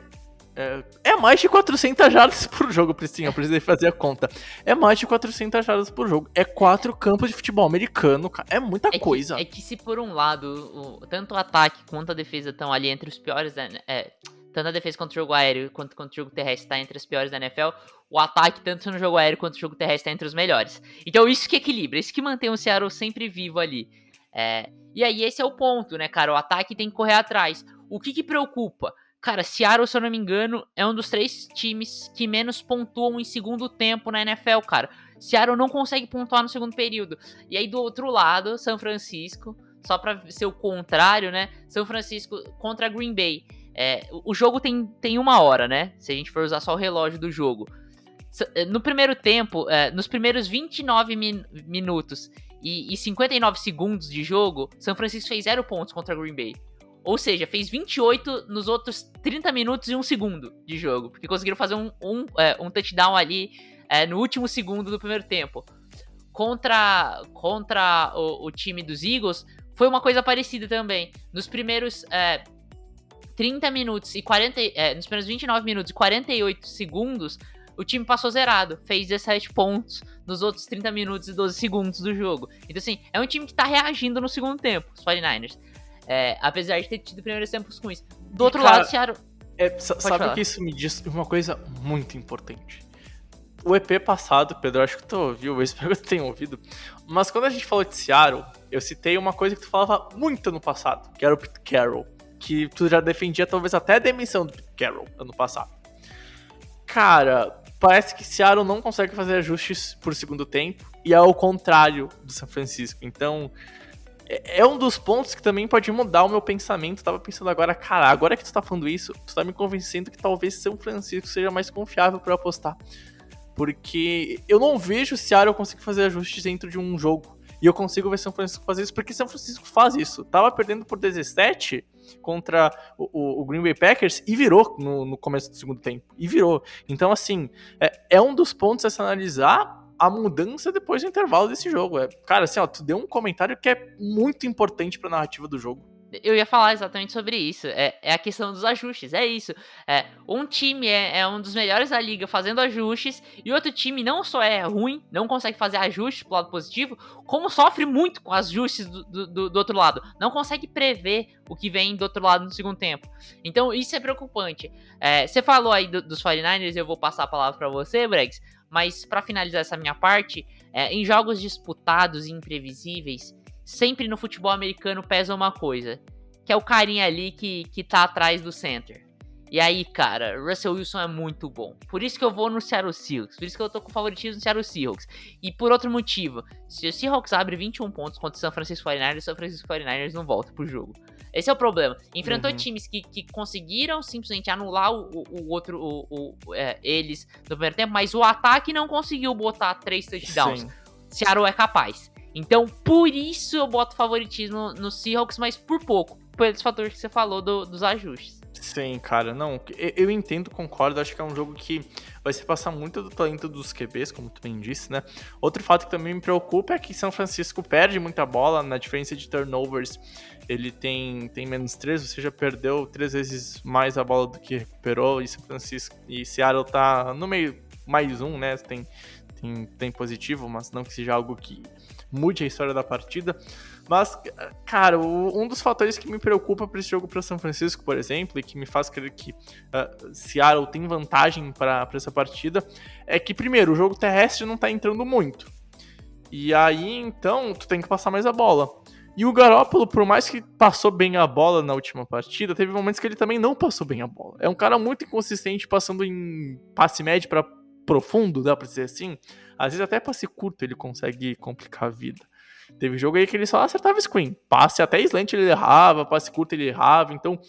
é, é, mais de 400 jardas por jogo, Pristinha. Eu precisei fazer a conta. É mais de 400 jardas por jogo. É quatro campos de futebol americano, cara. É muita é coisa. Que, é que se por um lado, o, tanto o ataque quanto a defesa estão ali entre os piores, né? É, tanto a defesa contra o jogo aéreo quanto contra o jogo terrestre está entre as piores da NFL, o ataque, tanto no jogo aéreo quanto no jogo terrestre, está entre os melhores. Então isso que equilibra, isso que mantém o Seattle sempre vivo ali. É, e aí esse é o ponto, né, cara? O ataque tem que correr atrás. O que, que preocupa? Cara, Seattle, se eu não me engano, é um dos três times que menos pontuam em segundo tempo na NFL, cara. Seattle não consegue pontuar no segundo período. E aí do outro lado, São Francisco, só para ser o contrário, né? São Francisco contra Green Bay. É, o jogo tem, tem uma hora, né? Se a gente for usar só o relógio do jogo. É, no primeiro tempo, é, nos primeiros 29 min minutos e, e 59 segundos de jogo, São Francisco fez 0 pontos contra Green Bay. Ou seja, fez 28 nos outros 30 minutos e 1 segundo de jogo. Porque conseguiram fazer um, um, é, um touchdown ali é, no último segundo do primeiro tempo. Contra, contra o, o, time dos Eagles, foi uma coisa parecida também. Nos primeiros é, 30 minutos e 40. É, nos primeiros 29 minutos e 48 segundos, o time passou zerado. Fez 17 pontos nos outros 30 minutos e 12 segundos do jogo. Então, assim, é um time que tá reagindo no segundo tempo, os 49ers. É, apesar de ter tido primeiros tempos ruins. Do outro cara, lado, Seattle. É, sabe falar. que isso me diz uma coisa muito importante. O EP passado, Pedro, acho que tu ouviu, eu espero que tu tenha ouvido. Mas quando a gente falou de Seattle, eu citei uma coisa que tu falava muito no passado, que era o Pete Carroll que tu já defendia talvez até a demissão do Pete Carroll ano passado. Cara, parece que Seattle não consegue fazer ajustes por segundo tempo e é ao contrário do São Francisco. Então, é, é um dos pontos que também pode mudar o meu pensamento. Eu tava pensando agora, cara, agora que tu tá falando isso, tu tá me convencendo que talvez São Francisco seja mais confiável para apostar. Porque eu não vejo Seattle conseguir fazer ajustes dentro de um jogo. E eu consigo ver São Francisco fazer isso, porque São Francisco faz isso. Tava perdendo por 17 contra o, o Green Bay Packers e virou no, no, começo do segundo tempo. E virou. Então, assim, é, é um dos pontos a se analisar a mudança depois do intervalo desse jogo. É, cara, assim, ó, tu deu um comentário que é muito importante pra narrativa do jogo. Eu ia falar exatamente sobre isso. É, é a questão dos ajustes. É isso. É, um time é, é, um dos melhores da liga fazendo ajustes, e outro time não só é ruim, não consegue fazer ajustes pro lado positivo, como sofre muito com ajustes do, do, do, outro lado. Não consegue prever o que vem do outro lado no segundo tempo. Então isso é preocupante. É, você falou aí do, dos 49ers, eu vou passar a palavra para você, Bregs. Mas para finalizar essa minha parte, é, em jogos disputados e imprevisíveis, sempre no futebol americano pesa uma coisa, que é o carinha ali que, que tá atrás do center. E aí, cara, Russell Wilson é muito bom. Por isso que eu vou no Seattle Seahawks. Por isso que eu tô com favoritismo no Seattle Seahawks. E por outro motivo, se o Seahawks abre 21 pontos contra o San Francisco 49ers, o San Francisco 49ers não volta pro jogo. Esse é o problema. Enfrentou uhum. times que, que conseguiram simplesmente anular o, o, outro, o, o é, eles no primeiro tempo, mas o ataque não conseguiu botar três touchdowns. Sim. Seattle é capaz. Então, por isso eu boto favoritismo no Seahawks, mas por pouco. Por esse fator que você falou do, dos ajustes. Sim, cara, não, eu entendo, concordo, acho que é um jogo que vai se passar muito do talento dos QBs, como tu bem disse, né? Outro fato que também me preocupa é que São Francisco perde muita bola, na diferença de turnovers, ele tem, tem menos 3, ou seja, perdeu três vezes mais a bola do que recuperou, e São Francisco e Seattle tá no meio mais um, né? Tem, tem, tem positivo, mas não que seja algo que mude a história da partida. Mas, cara, o, um dos fatores que me preocupa para esse jogo para São Francisco, por exemplo, e que me faz crer que uh, Seattle tem vantagem para essa partida, é que, primeiro, o jogo terrestre não está entrando muito. E aí, então, tu tem que passar mais a bola. E o Garópolo, por mais que passou bem a bola na última partida, teve momentos que ele também não passou bem a bola. É um cara muito inconsistente, passando em passe médio para profundo, dá pra dizer assim. Às vezes até passe curto ele consegue complicar a vida. Teve jogo aí que ele só acertava screen. Passe até slant ele errava, passe curto ele errava. Então,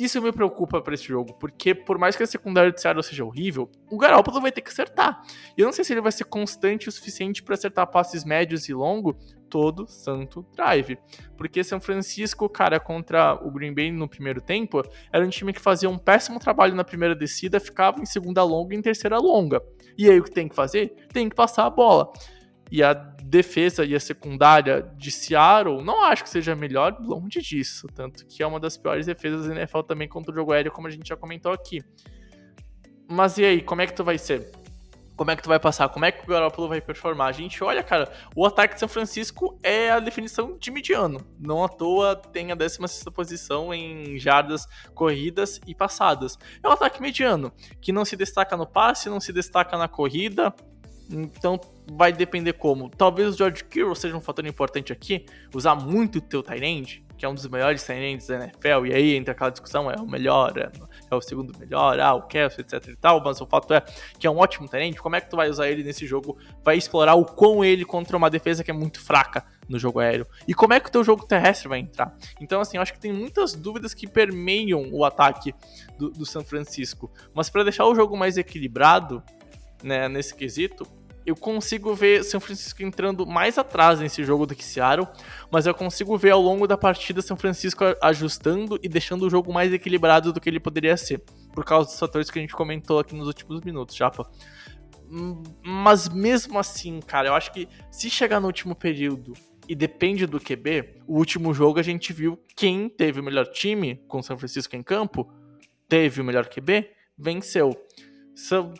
isso me preocupa para esse jogo, porque por mais que a secundária de Seattle seja horrível, o Garoppolo vai ter que acertar. E eu não sei se ele vai ser constante o suficiente para acertar passes médios e longo todo santo drive. Porque São Francisco, cara, contra o Green Bay no primeiro tempo, era um time que fazia um péssimo trabalho na primeira descida, ficava em segunda longa e em terceira longa. E aí o que tem que fazer? Tem que passar a bola. E a defesa e a secundária de Seattle não acho que seja melhor, longe disso. Tanto que é uma das piores defesas da NFL também contra o jogo aéreo, como a gente já comentou aqui. Mas e aí, como é que tu vai ser? Como é que tu vai passar? Como é que o Garoppolo vai performar? A gente olha, cara, o ataque de São Francisco é a definição de mediano. Não à toa tem a 16 posição em jardas corridas e passadas. É um ataque mediano, que não se destaca no passe, não se destaca na corrida, então vai depender como. Talvez o George Kittle seja um fator importante aqui, usar muito o teu tight que é um dos melhores tight da NFL, e aí entra aquela discussão, é o melhor, é, é o segundo melhor, ah, o Kelsey, etc e tal, mas o fato é que é um ótimo tight como é que tu vai usar ele nesse jogo? Vai explorar o quão ele contra uma defesa que é muito fraca no jogo aéreo. E como é que o teu jogo terrestre vai entrar? Então, assim, eu acho que tem muitas dúvidas que permeiam o ataque do, do São Francisco. Mas para deixar o jogo mais equilibrado, né, nesse quesito, eu consigo ver São Francisco entrando mais atrás nesse jogo do que Seattle, mas eu consigo ver ao longo da partida São Francisco ajustando e deixando o jogo mais equilibrado do que ele poderia ser, por causa dos fatores que a gente comentou aqui nos últimos minutos, Japa. Hum, mas mesmo assim, cara, eu acho que se chegar no último período e depende do QB, o último jogo a gente viu quem teve o melhor time com São Francisco em campo, teve o melhor QB, venceu.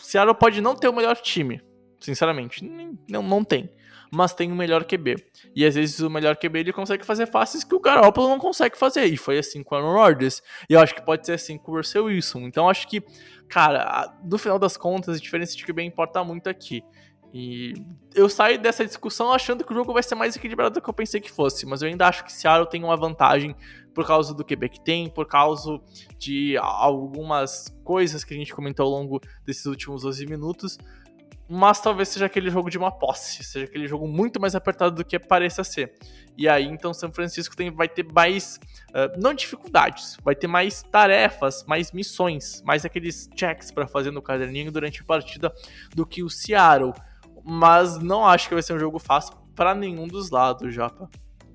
Seattle pode não ter o melhor time, Sinceramente, não, não tem. Mas tem o melhor QB. E às vezes o melhor QB ele consegue fazer faces que o Garoppolo não consegue fazer. E foi assim com o Aaron Rodgers. E eu acho que pode ser assim com o Russell Wilson. Então acho que, cara, no final das contas, a diferença de QB importa muito aqui. E eu saio dessa discussão achando que o jogo vai ser mais equilibrado do que eu pensei que fosse, mas eu ainda acho que Seattle tem uma vantagem por causa do QB que tem, por causa de algumas coisas que a gente comentou ao longo desses últimos 12 minutos mas talvez seja aquele jogo de uma posse, seja aquele jogo muito mais apertado do que pareça ser. E aí, então, São Francisco tem, vai ter mais, uh, não dificuldades, vai ter mais tarefas, mais missões, mais aqueles checks para fazer no caderninho durante a partida do que o Seattle. Mas não acho que vai ser um jogo fácil para nenhum dos lados, Japa.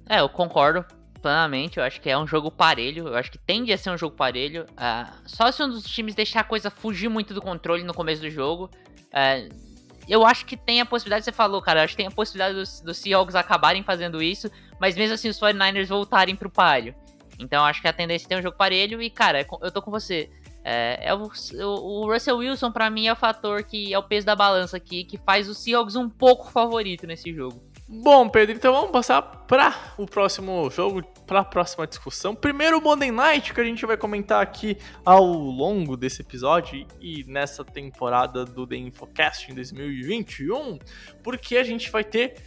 É, eu concordo plenamente. Eu acho que é um jogo parelho. Eu acho que tende a ser um jogo parelho. Uh, só se um dos times deixar a coisa fugir muito do controle no começo do jogo. Uh, eu acho que tem a possibilidade, você falou, cara, acho que tem a possibilidade dos, dos Seahawks acabarem fazendo isso, mas mesmo assim os 49ers voltarem pro palio. Então acho que a tendência é ter um jogo parelho e, cara, eu tô com você. É, é o, o, Russell Wilson, para mim, é o fator que é o peso da balança aqui, que faz o Seahawks um pouco favorito nesse jogo. Bom, Pedro, então vamos passar para o próximo jogo, para a próxima discussão. Primeiro o Monday Night, que a gente vai comentar aqui ao longo desse episódio e nessa temporada do The Infocast em 2021, porque a gente vai ter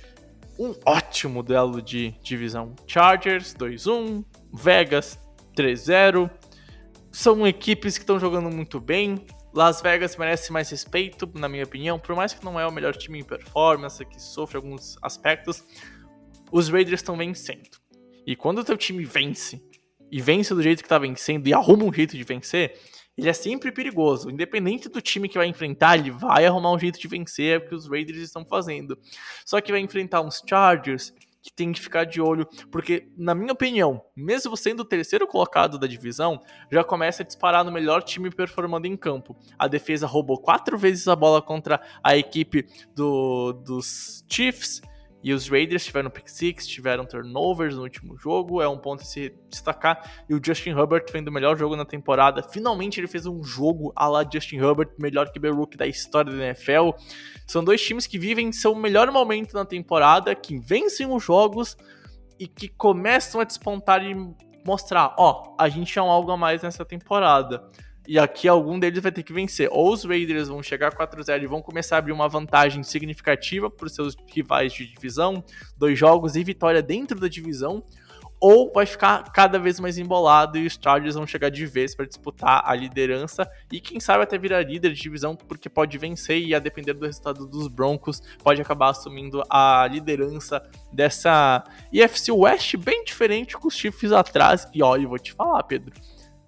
um ótimo duelo de divisão. Chargers 2-1, Vegas 3-0. São equipes que estão jogando muito bem, Las Vegas merece mais respeito, na minha opinião, por mais que não é o melhor time em performance, que sofre alguns aspectos, os Raiders estão vencendo. E quando o teu time vence, e vence do jeito que tá vencendo, e arruma um jeito de vencer, ele é sempre perigoso. Independente do time que vai enfrentar, ele vai arrumar um jeito de vencer, é o que os Raiders estão fazendo. Só que vai enfrentar uns Chargers, que tem que ficar de olho, porque, na minha opinião, mesmo sendo o terceiro colocado da divisão, já começa a disparar no melhor time performando em campo. A defesa roubou quatro vezes a bola contra a equipe do, dos Chiefs e os Raiders tiveram pick six, tiveram turnovers no último jogo, é um ponto a se destacar. E o Justin Herbert vem do melhor jogo na temporada. Finalmente ele fez um jogo a lá Justin Herbert, melhor que Rook da história da NFL. São dois times que vivem seu melhor momento na temporada, que vencem os jogos e que começam a despontar e mostrar, ó, a gente é um algo a mais nessa temporada. E aqui algum deles vai ter que vencer. Ou os Raiders vão chegar 4-0 e vão começar a abrir uma vantagem significativa para os seus rivais de divisão, dois jogos e vitória dentro da divisão, ou vai ficar cada vez mais embolado e os Chargers vão chegar de vez para disputar a liderança e quem sabe até virar líder de divisão porque pode vencer e a depender do resultado dos Broncos pode acabar assumindo a liderança dessa IFC West bem diferente com os Chiefs atrás e olha, eu vou te falar, Pedro.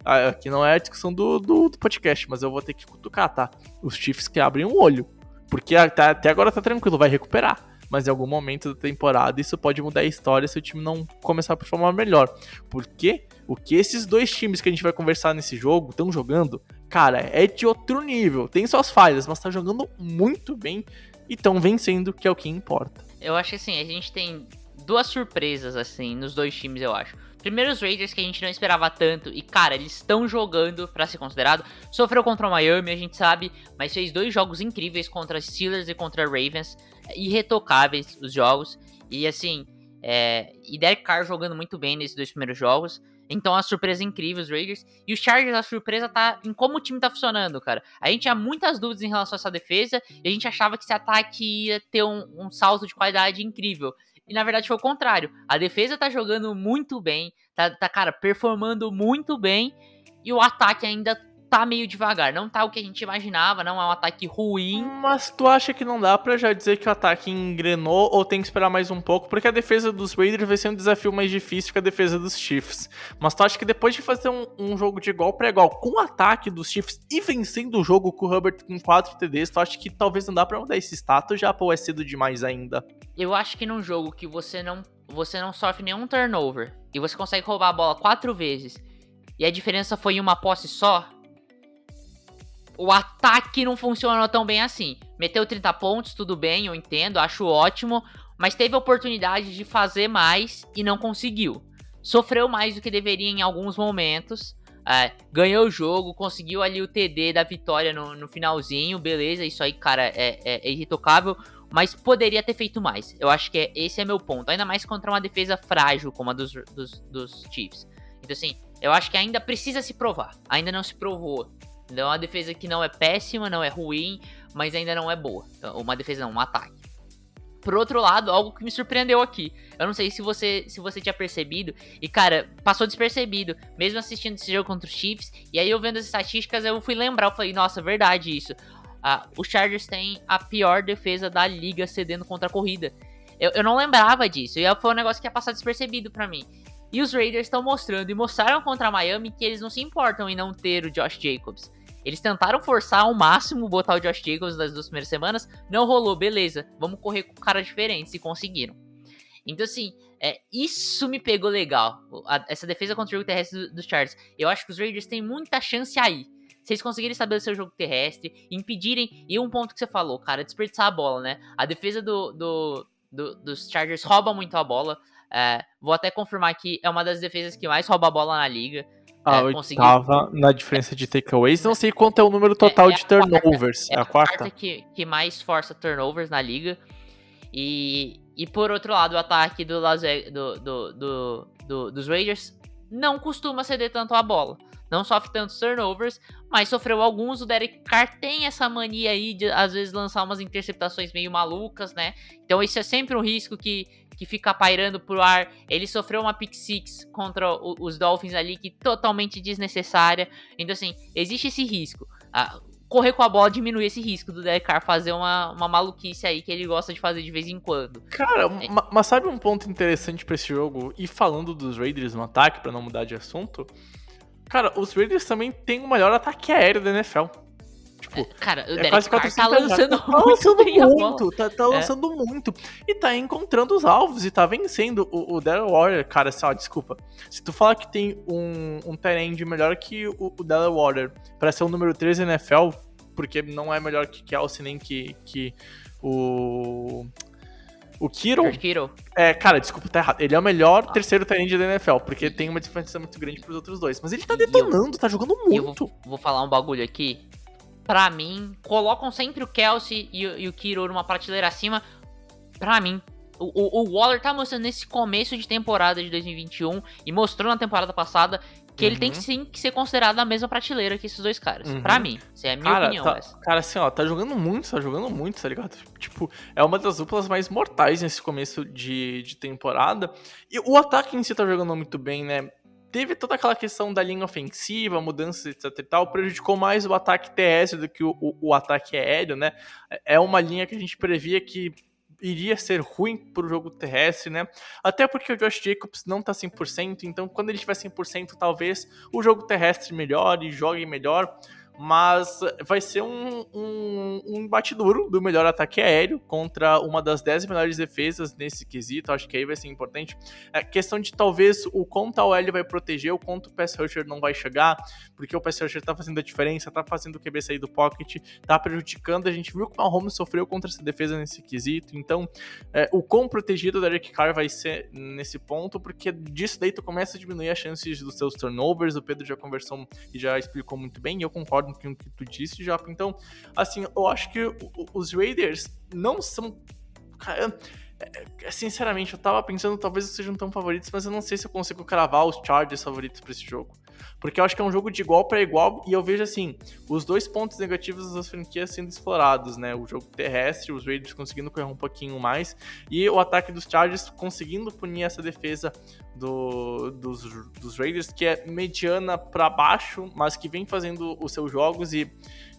Aqui não é a discussão do, do, do podcast, mas eu vou ter que cutucar, tá? Os Chiefs que abrem um olho. Porque até, até agora tá tranquilo, vai recuperar mas em algum momento da temporada isso pode mudar a história se o time não começar a performar melhor. Porque o que esses dois times que a gente vai conversar nesse jogo estão jogando, cara, é de outro nível. Tem suas falhas, mas tá jogando muito bem e estão vencendo, que é o que importa. Eu acho que assim, a gente tem duas surpresas assim nos dois times, eu acho. Primeiro os Raiders que a gente não esperava tanto e cara, eles estão jogando para ser considerado. Sofreu contra o Miami, a gente sabe, mas fez dois jogos incríveis contra Steelers e contra Ravens irretocáveis os jogos. E assim, é, e Derek Carr jogando muito bem nesses dois primeiros jogos. Então a surpresa é incrível, os Raiders. E os Chargers, a surpresa tá em como o time tá funcionando, cara. A gente tinha muitas dúvidas em relação a essa defesa. E a gente achava que esse ataque ia ter um, um salto de qualidade incrível. E na verdade foi o contrário. A defesa tá jogando muito bem. Tá, tá cara, performando muito bem. E o ataque ainda tá meio devagar. Não tá o que a gente imaginava, não é um ataque ruim. Mas tu acha que não dá pra já dizer que o ataque engrenou ou tem que esperar mais um pouco? Porque a defesa dos Raiders vai ser um desafio mais difícil que a defesa dos Chiefs. Mas tu acha que depois de fazer um, um jogo de igual para igual com o ataque dos Chiefs e vencendo o jogo com o Hubbard com 4 TDs, tu acha que talvez não dá pra mudar esse status já ou é cedo demais ainda? Eu acho que num jogo que você não, você não sofre nenhum turnover e você consegue roubar a bola quatro vezes e a diferença foi em uma posse só, o ataque não funcionou tão bem assim. Meteu 30 pontos, tudo bem, eu entendo, acho ótimo, mas teve a oportunidade de fazer mais e não conseguiu. Sofreu mais do que deveria em alguns momentos. É, ganhou o jogo, conseguiu ali o TD da vitória no, no finalzinho, beleza, isso aí, cara, é, é, é, irretocável, mas poderia ter feito mais. Eu acho que é, esse é meu ponto, ainda mais contra uma defesa frágil como a dos, dos, dos Chiefs. Então, assim, eu acho que ainda precisa se provar, ainda não se provou. Então, é uma defesa que não é péssima, não é ruim, mas ainda não é boa. Então, uma defesa não, um ataque. Por outro lado, algo que me surpreendeu aqui. Eu não sei se você se você tinha percebido. E, cara, passou despercebido. Mesmo assistindo esse jogo contra os Chiefs. E aí, eu vendo as estatísticas, eu fui lembrar. Eu falei, nossa, verdade isso. Ah, os Chargers têm a pior defesa da liga cedendo contra a corrida. Eu, eu não lembrava disso. E foi um negócio que ia passar despercebido para mim. E os Raiders estão mostrando e mostraram contra a Miami que eles não se importam em não ter o Josh Jacobs. Eles tentaram forçar ao máximo botar o Josh Jacobs nas duas primeiras semanas, não rolou, beleza, vamos correr com caras diferentes e conseguiram. Então, assim, é, isso me pegou legal. A, essa defesa contra o jogo terrestre dos do Chargers. Eu acho que os Raiders têm muita chance aí. Se eles conseguirem estabelecer o jogo terrestre, impedirem. E um ponto que você falou, cara, desperdiçar a bola, né? A defesa do, do, do dos Chargers rouba muito a bola. É, vou até confirmar que é uma das defesas que mais rouba a bola na liga. A é, oitava na diferença de takeaways. Não sei quanto é o número total é, é de turnovers. Quarta. É, a quarta, quarta que, que mais força turnovers na liga. E, e por outro lado, o ataque do, do, do, do, do dos Raiders não costuma ceder tanto a bola. Não sofre tantos turnovers, mas sofreu alguns. O Derek Carr tem essa mania aí de às vezes lançar umas interceptações meio malucas, né? Então isso é sempre um risco que, que fica pairando pro ar. Ele sofreu uma pick six contra o, os Dolphins ali, que totalmente desnecessária. Então, assim, existe esse risco. Ah, correr com a bola diminuir esse risco do Derek Carr fazer uma, uma maluquice aí que ele gosta de fazer de vez em quando. Cara, é. mas sabe um ponto interessante para esse jogo? E falando dos Raiders no ataque, para não mudar de assunto, Cara, os Raiders também têm o melhor ataque aéreo da NFL. Tipo, é, cara, o é Derek Carr tá lançando tá muito, muito tá, tá é. lançando muito. E tá encontrando os alvos e tá vencendo o, o Daryl Warrior, cara, só, desculpa. Se tu falar que tem um, um end melhor que o, o Daryl Warrior pra ser o número 3 da NFL, porque não é melhor que Kelsey nem que, que o o Kiro. Kiro. É, cara, desculpa, tá errado. Ele é o melhor ah. terceiro tight da NFL, porque tem uma diferença muito grande pros outros dois. Mas ele tá detonando, eu, tá jogando muito. Vou, vou, falar um bagulho aqui. Pra mim, colocam sempre o Kelsey e, e o Kiro numa prateleira acima. Pra mim, o, o, Waller tá mostrando nesse começo de temporada de 2021 e mostrou na temporada passada que ele tem Uhum. sim que ser considerado na mesma prateleira que esses dois caras. Uhum. Pra mim. Essa é a minha cara, opinião. tá, essa. cara, assim, ó, tá jogando muito, tá jogando muito, tá ligado? Tipo, é uma das duplas mais mortais nesse começo de, de temporada. E o ataque em si tá jogando muito bem, né? Teve toda aquela questão da linha ofensiva, mudanças, etc e tal, prejudicou mais o ataque terrestre do que o, o, o ataque aéreo, né? É uma linha que a gente previa que iria ser ruim pro jogo terrestre, né? Até porque o Josh Jacobs não tá 100%, então quando ele tiver 100%, talvez o jogo terrestre melhore jogue melhor, mas vai ser um, um, um embate duro do melhor ataque aéreo contra uma das 10 melhores defesas nesse quesito, acho que aí vai ser importante. É questão de talvez o quanto a OL vai proteger, o quanto o pass rusher não vai chegar, porque o pass rusher tá fazendo a diferença, tá fazendo o QB sair do pocket, tá prejudicando, a gente viu que o Mahomes sofreu contra essa defesa nesse quesito, então é, o quão protegido o Derek Carr vai ser nesse ponto, porque disso daí tu começa a diminuir as chances dos seus turnovers, o Pedro já conversou e já explicou muito bem, e eu concordo com o que tu disse, Japa. Então, assim, eu acho que os Raiders não são. Cara, sinceramente, eu tava pensando talvez eles sejam tão favoritos, mas eu não sei se eu consigo cravar os Chargers favoritos para esse jogo. Porque eu acho que é um jogo de igual para igual e eu vejo assim, os dois pontos negativos das franquias sendo explorados, né? O jogo terrestre, os Raiders conseguindo correr um pouquinho mais e o ataque dos Chargers conseguindo punir essa defesa do, dos, dos Raiders, que é mediana para baixo, mas que vem fazendo os seus jogos e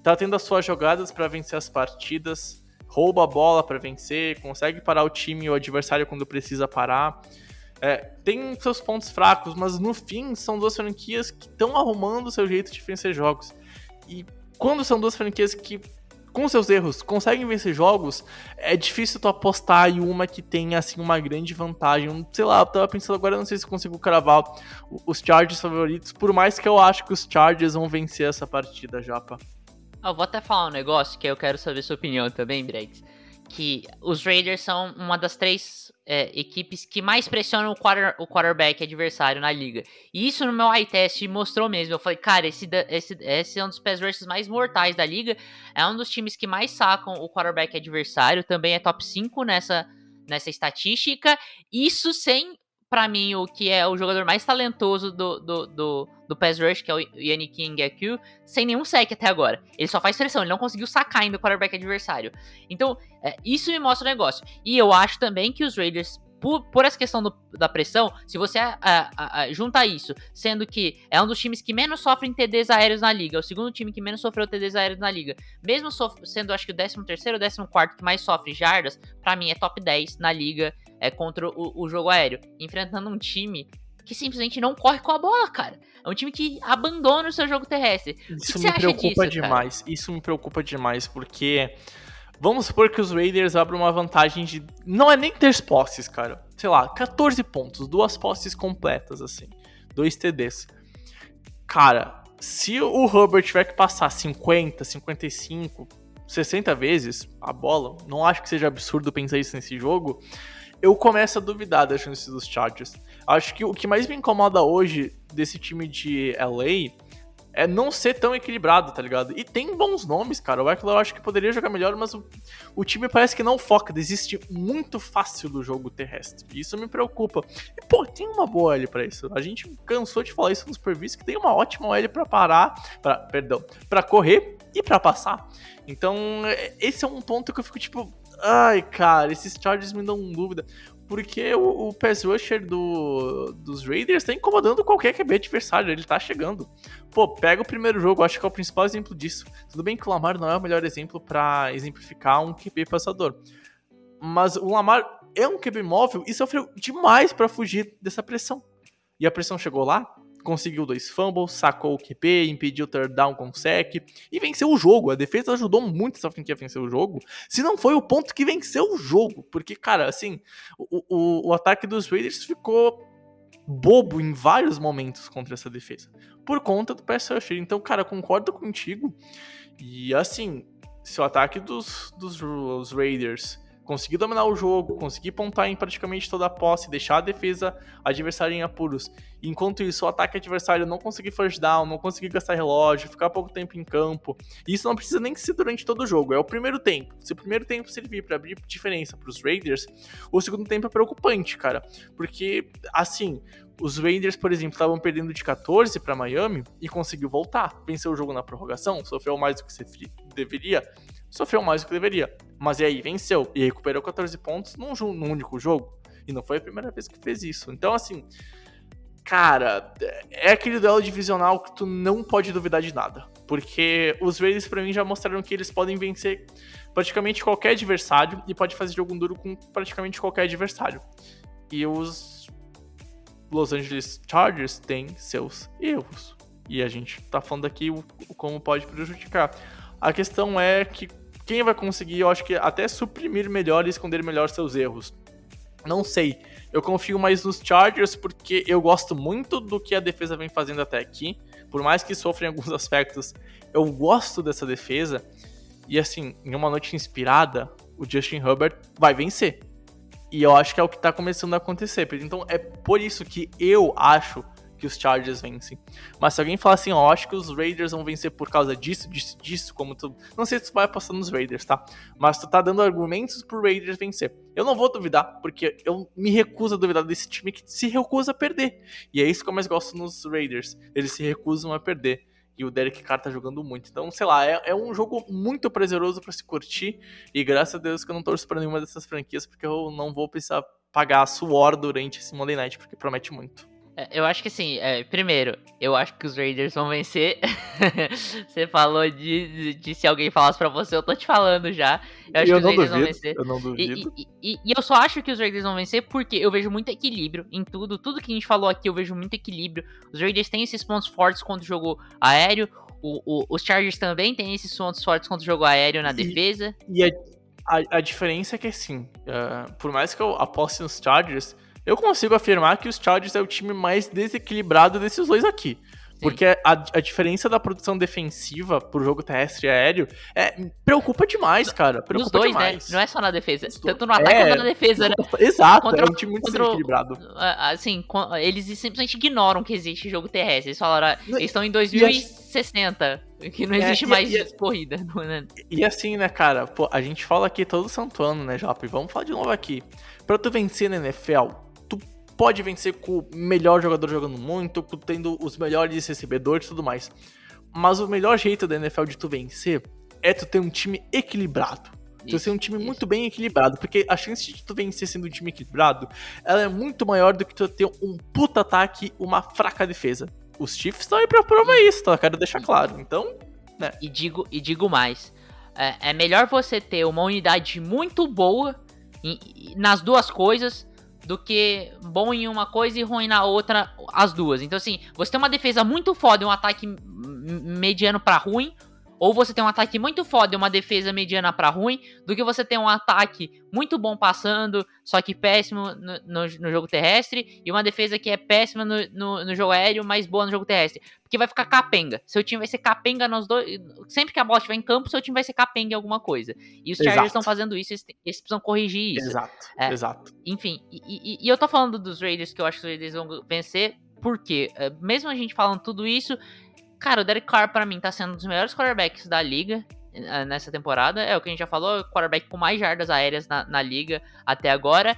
tá tendo as suas jogadas para vencer as partidas, rouba a bola para vencer, consegue parar o time e o adversário quando precisa parar. É, tem seus pontos fracos, mas no fim são duas franquias que estão arrumando o seu jeito de vencer jogos. E quando são duas franquias que, com seus erros, conseguem vencer jogos, é difícil tu apostar em uma que tenha assim uma grande vantagem. Sei lá, eu tava pensando agora, não sei se consigo cravar os Chargers favoritos, por mais que eu acho que os Chargers vão vencer essa partida, Japa. Eu vou até falar um negócio que eu quero saber sua opinião também, Bregs. Que os Raiders são uma das três é, equipes que mais pressionam o, quarter, o quarterback adversário na liga. E isso no meu eye test mostrou mesmo. Eu falei, cara, esse, esse, esse é um dos pass rushes mais mortais da liga. É um dos times que mais sacam o quarterback adversário. Também é top 5 nessa, nessa estatística. Isso sem, para mim, o que é o jogador mais talentoso do, do, do, do pass rush, que é o Yannick Ngaku, sem nenhum sec até agora. Ele só faz pressão, ele não conseguiu sacar ainda o quarterback adversário. Então, é, isso me mostra o negócio. E eu acho também que os Raiders, por, por essa questão do, da pressão, se você a, a, a, junta isso, sendo que é um dos times que menos sofrem TDs aéreos na liga, é o segundo time que menos sofreu TDs aéreos na liga, mesmo sendo acho que o 13 terceiro ou 14 que mais sofre jardas, para mim é top 10 na liga é, contra o, o jogo aéreo, enfrentando um time que simplesmente não corre com a bola, cara. É um time que abandona o seu jogo terrestre. Isso me preocupa disso, demais. Cara? Isso me preocupa demais, porque vamos supor que os Raiders abram uma vantagem de. Não é nem três posses, cara. Sei lá, 14 pontos, duas posses completas, assim. Dois TDs. Cara, se o Herbert tiver que passar 50, 55, 60 vezes a bola, não acho que seja absurdo pensar isso nesse jogo. Eu começo a duvidar das chances dos Chargers. Acho que o que mais me incomoda hoje desse time de LA é não ser tão equilibrado, tá ligado? E tem bons nomes, cara. O Eckler eu acho que poderia jogar melhor, mas o, o time parece que não foca, desiste muito fácil do jogo terrestre. E isso me preocupa. E, pô, tem uma boa L pra isso. A gente cansou de falar isso nos previstos, que tem uma ótima L pra parar, pra, perdão, pra correr e pra passar. Então, esse é um ponto que eu fico tipo, ai, cara, esses Chargers me dão dúvida porque o, o pass rusher do, dos Raiders tá incomodando qualquer QB adversário, ele tá chegando. Pô, pega o primeiro jogo, acho que é o principal exemplo disso. Tudo bem que o Lamar não é o melhor exemplo para exemplificar um QB passador, mas o Lamar é um QB móvel e sofreu demais para fugir dessa pressão. E a pressão chegou lá, conseguiu dois fumbles, sacou o QB, impediu o third down com sec e venceu o jogo. A defesa ajudou muito essa franquia a vencer o jogo. Se não foi o ponto que venceu o jogo, porque, cara, assim, o, o, o ataque dos Raiders ficou bobo em vários momentos contra essa defesa, por conta do pass rusher. Então, cara, concordo contigo. E assim, se o ataque dos, dos, dos Raiders conseguir dominar o jogo, conseguir pontar em praticamente toda a posse, deixar a defesa adversária em apuros. Enquanto isso, o ataque adversário não conseguir first down, não conseguir gastar relógio, ficar pouco tempo em campo. E isso não precisa nem ser durante todo o jogo, é o primeiro tempo. Se o primeiro tempo servir para abrir diferença para os Raiders, o segundo tempo é preocupante, cara. Porque, assim, Os Raiders, por exemplo, estavam perdendo de 14 para Miami e conseguiu voltar. Venceu o jogo na prorrogação, sofreu mais do que deveria, sofreu mais do que deveria. Mas e aí venceu e recuperou 14 pontos num, num único jogo. E não foi a primeira vez que fez isso. Então, assim, cara, é aquele duelo divisional que tu não pode duvidar de nada. Porque os Raiders, para mim, já mostraram que eles podem vencer praticamente qualquer adversário e pode fazer jogo duro com praticamente qualquer adversário. E os Los Angeles Chargers têm seus erros. E a gente tá falando aqui o, como pode prejudicar. A questão é que quem vai conseguir, eu acho que até suprimir melhor e esconder melhor seus erros. Não sei. Eu confio mais nos Chargers porque eu gosto muito do que a defesa vem fazendo até aqui. Por mais que sofra em alguns *laughs* aspectos, eu gosto dessa defesa. E assim, em uma noite inspirada, o Justin Herbert vai vencer. E eu acho que é o que tá começando a acontecer. Então é por isso que eu acho que os Chargers vencem. Mas se alguém falar assim, ó, acho que os Raiders vão vencer por causa disso, disso, disso, como tu. Não sei se tu vai apostar nos Raiders, tá? Mas tu tá dando argumentos pro Raiders vencer. Eu não vou duvidar, porque eu me recuso a duvidar desse time que se recusa a perder. E é isso que eu mais gosto nos Raiders. Eles se recusam a perder. E o Derek Carr tá jogando muito. Então, sei lá, é, é um jogo muito prazeroso para se curtir. E graças a Deus que eu não torço pra nenhuma dessas franquias, porque eu não vou precisar pagar suor durante esse Monday Night, porque promete muito. É, eu acho que assim, é, primeiro, eu acho que os Raiders vão vencer. *laughs* você falou de, de, de, se alguém falasse pra você, eu tô te falando já. Eu acho eu que os Raiders duvido, vão vencer. Eu não duvido. E, e, e, e, eu só acho que os Raiders vão vencer porque eu vejo muito equilíbrio em tudo. Tudo que a gente falou aqui, eu vejo muito equilíbrio. Os Raiders têm esses pontos fortes contra o jogo aéreo. O, o, os Chargers também têm esses pontos fortes contra o jogo aéreo na defesa. E a, a, a diferença é que, assim, uh, por mais que eu aposte nos Chargers eu consigo afirmar que os Chargers é o time mais desequilibrado desses dois aqui. Porque a, a, diferença da produção defensiva pro jogo terrestre e aéreo é, preocupa demais, cara. Preocupa Nos dois, né? demais. né? Não é só na defesa. Tanto no ataque é, quanto na defesa, né? Exato, contra, é um time muito contra, desequilibrado. Assim, eles simplesmente ignoram que existe jogo terrestre. Eles falaram, ah, eles estão em 2060, que não existe é, mais e, corrida. *laughs* Né? E assim, né, cara? Pô, a gente fala aqui todo santo ano, né, Jop? Vamos falar de novo aqui. Pra tu vencer na NFL, pode vencer com o melhor jogador jogando muito, tendo os melhores recebedores e tudo mais. Mas o melhor jeito da NFL de tu vencer é tu ter um time equilibrado. Tu ser um time isso. muito bem equilibrado, porque a chance de tu vencer sendo um time equilibrado, ela é muito maior do que tu ter um puta ataque e uma fraca defesa. Os Chiefs estão aí pra provar isso, tá? Quero deixar claro. Então, né. E digo, e digo mais. É, é melhor você ter uma unidade muito boa em, nas duas coisas do que bom em uma coisa e ruim na outra, as duas. Então, assim, você tem uma defesa muito foda e um ataque mediano para ruim, ou você tem um ataque muito foda e uma defesa mediana para ruim, do que você tem um ataque muito bom passando, só que péssimo no, no, no jogo terrestre, e uma defesa que é péssima no, no, jogo aéreo, mas boa no jogo terrestre. Porque vai ficar capenga. Seu time vai ser capenga nos dois. Sempre que a bola estiver em campo, seu time vai ser capenga em alguma coisa. E os Chargers estão fazendo isso, eles, eles, precisam corrigir isso. Exato, é, exato. Enfim, e, e, e, eu tô falando dos Raiders, que eu acho que os Raiders vão vencer, porque, é, mesmo a gente falando tudo isso, Cara, o Derek Carr, para mim, tá sendo um dos melhores quarterbacks da liga eh, nessa temporada. É o que a gente já falou, quarterback com mais jardas aéreas na, na liga até agora.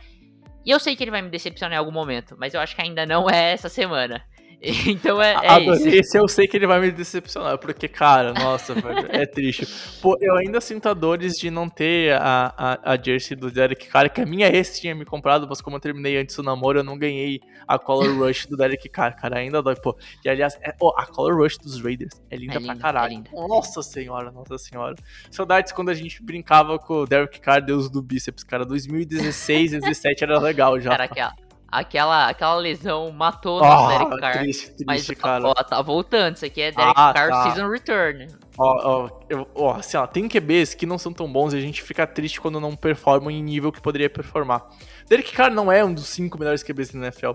E eu sei que ele vai me decepcionar em algum momento, mas eu acho que ainda não é essa semana. *laughs* Então é, é isso. Esse eu sei que ele vai me decepcionar, porque, cara, nossa, velho, é triste. Pô, eu ainda sinto a dores de não ter a, a, a jersey do Derek Carr, que a minha ex tinha me comprado, mas como eu terminei antes do namoro, eu não ganhei a Color *laughs* Rush do Derek Carr, cara, ainda dói, pô. E aliás, é, oh, a Color Rush dos Raiders é linda é pra caralho. É linda. Nossa senhora, nossa senhora. Saudades quando a gente brincava com o Derek Carr, deus do bíceps, cara. 2016, 2017 *laughs* era legal já. Cara, aquela, aquela, aquela lesão matou oh, Derek Carr. Triste, triste, mas, cara. ó, tá voltando. Isso aqui é Derek ah, Carr tá. Season Return. Ó, ó, ó, assim, ó, tem QBs que não são tão bons e a gente fica triste quando não performam em nível que poderia performar. Derek Carr não é um dos cinco melhores QBs da NFL.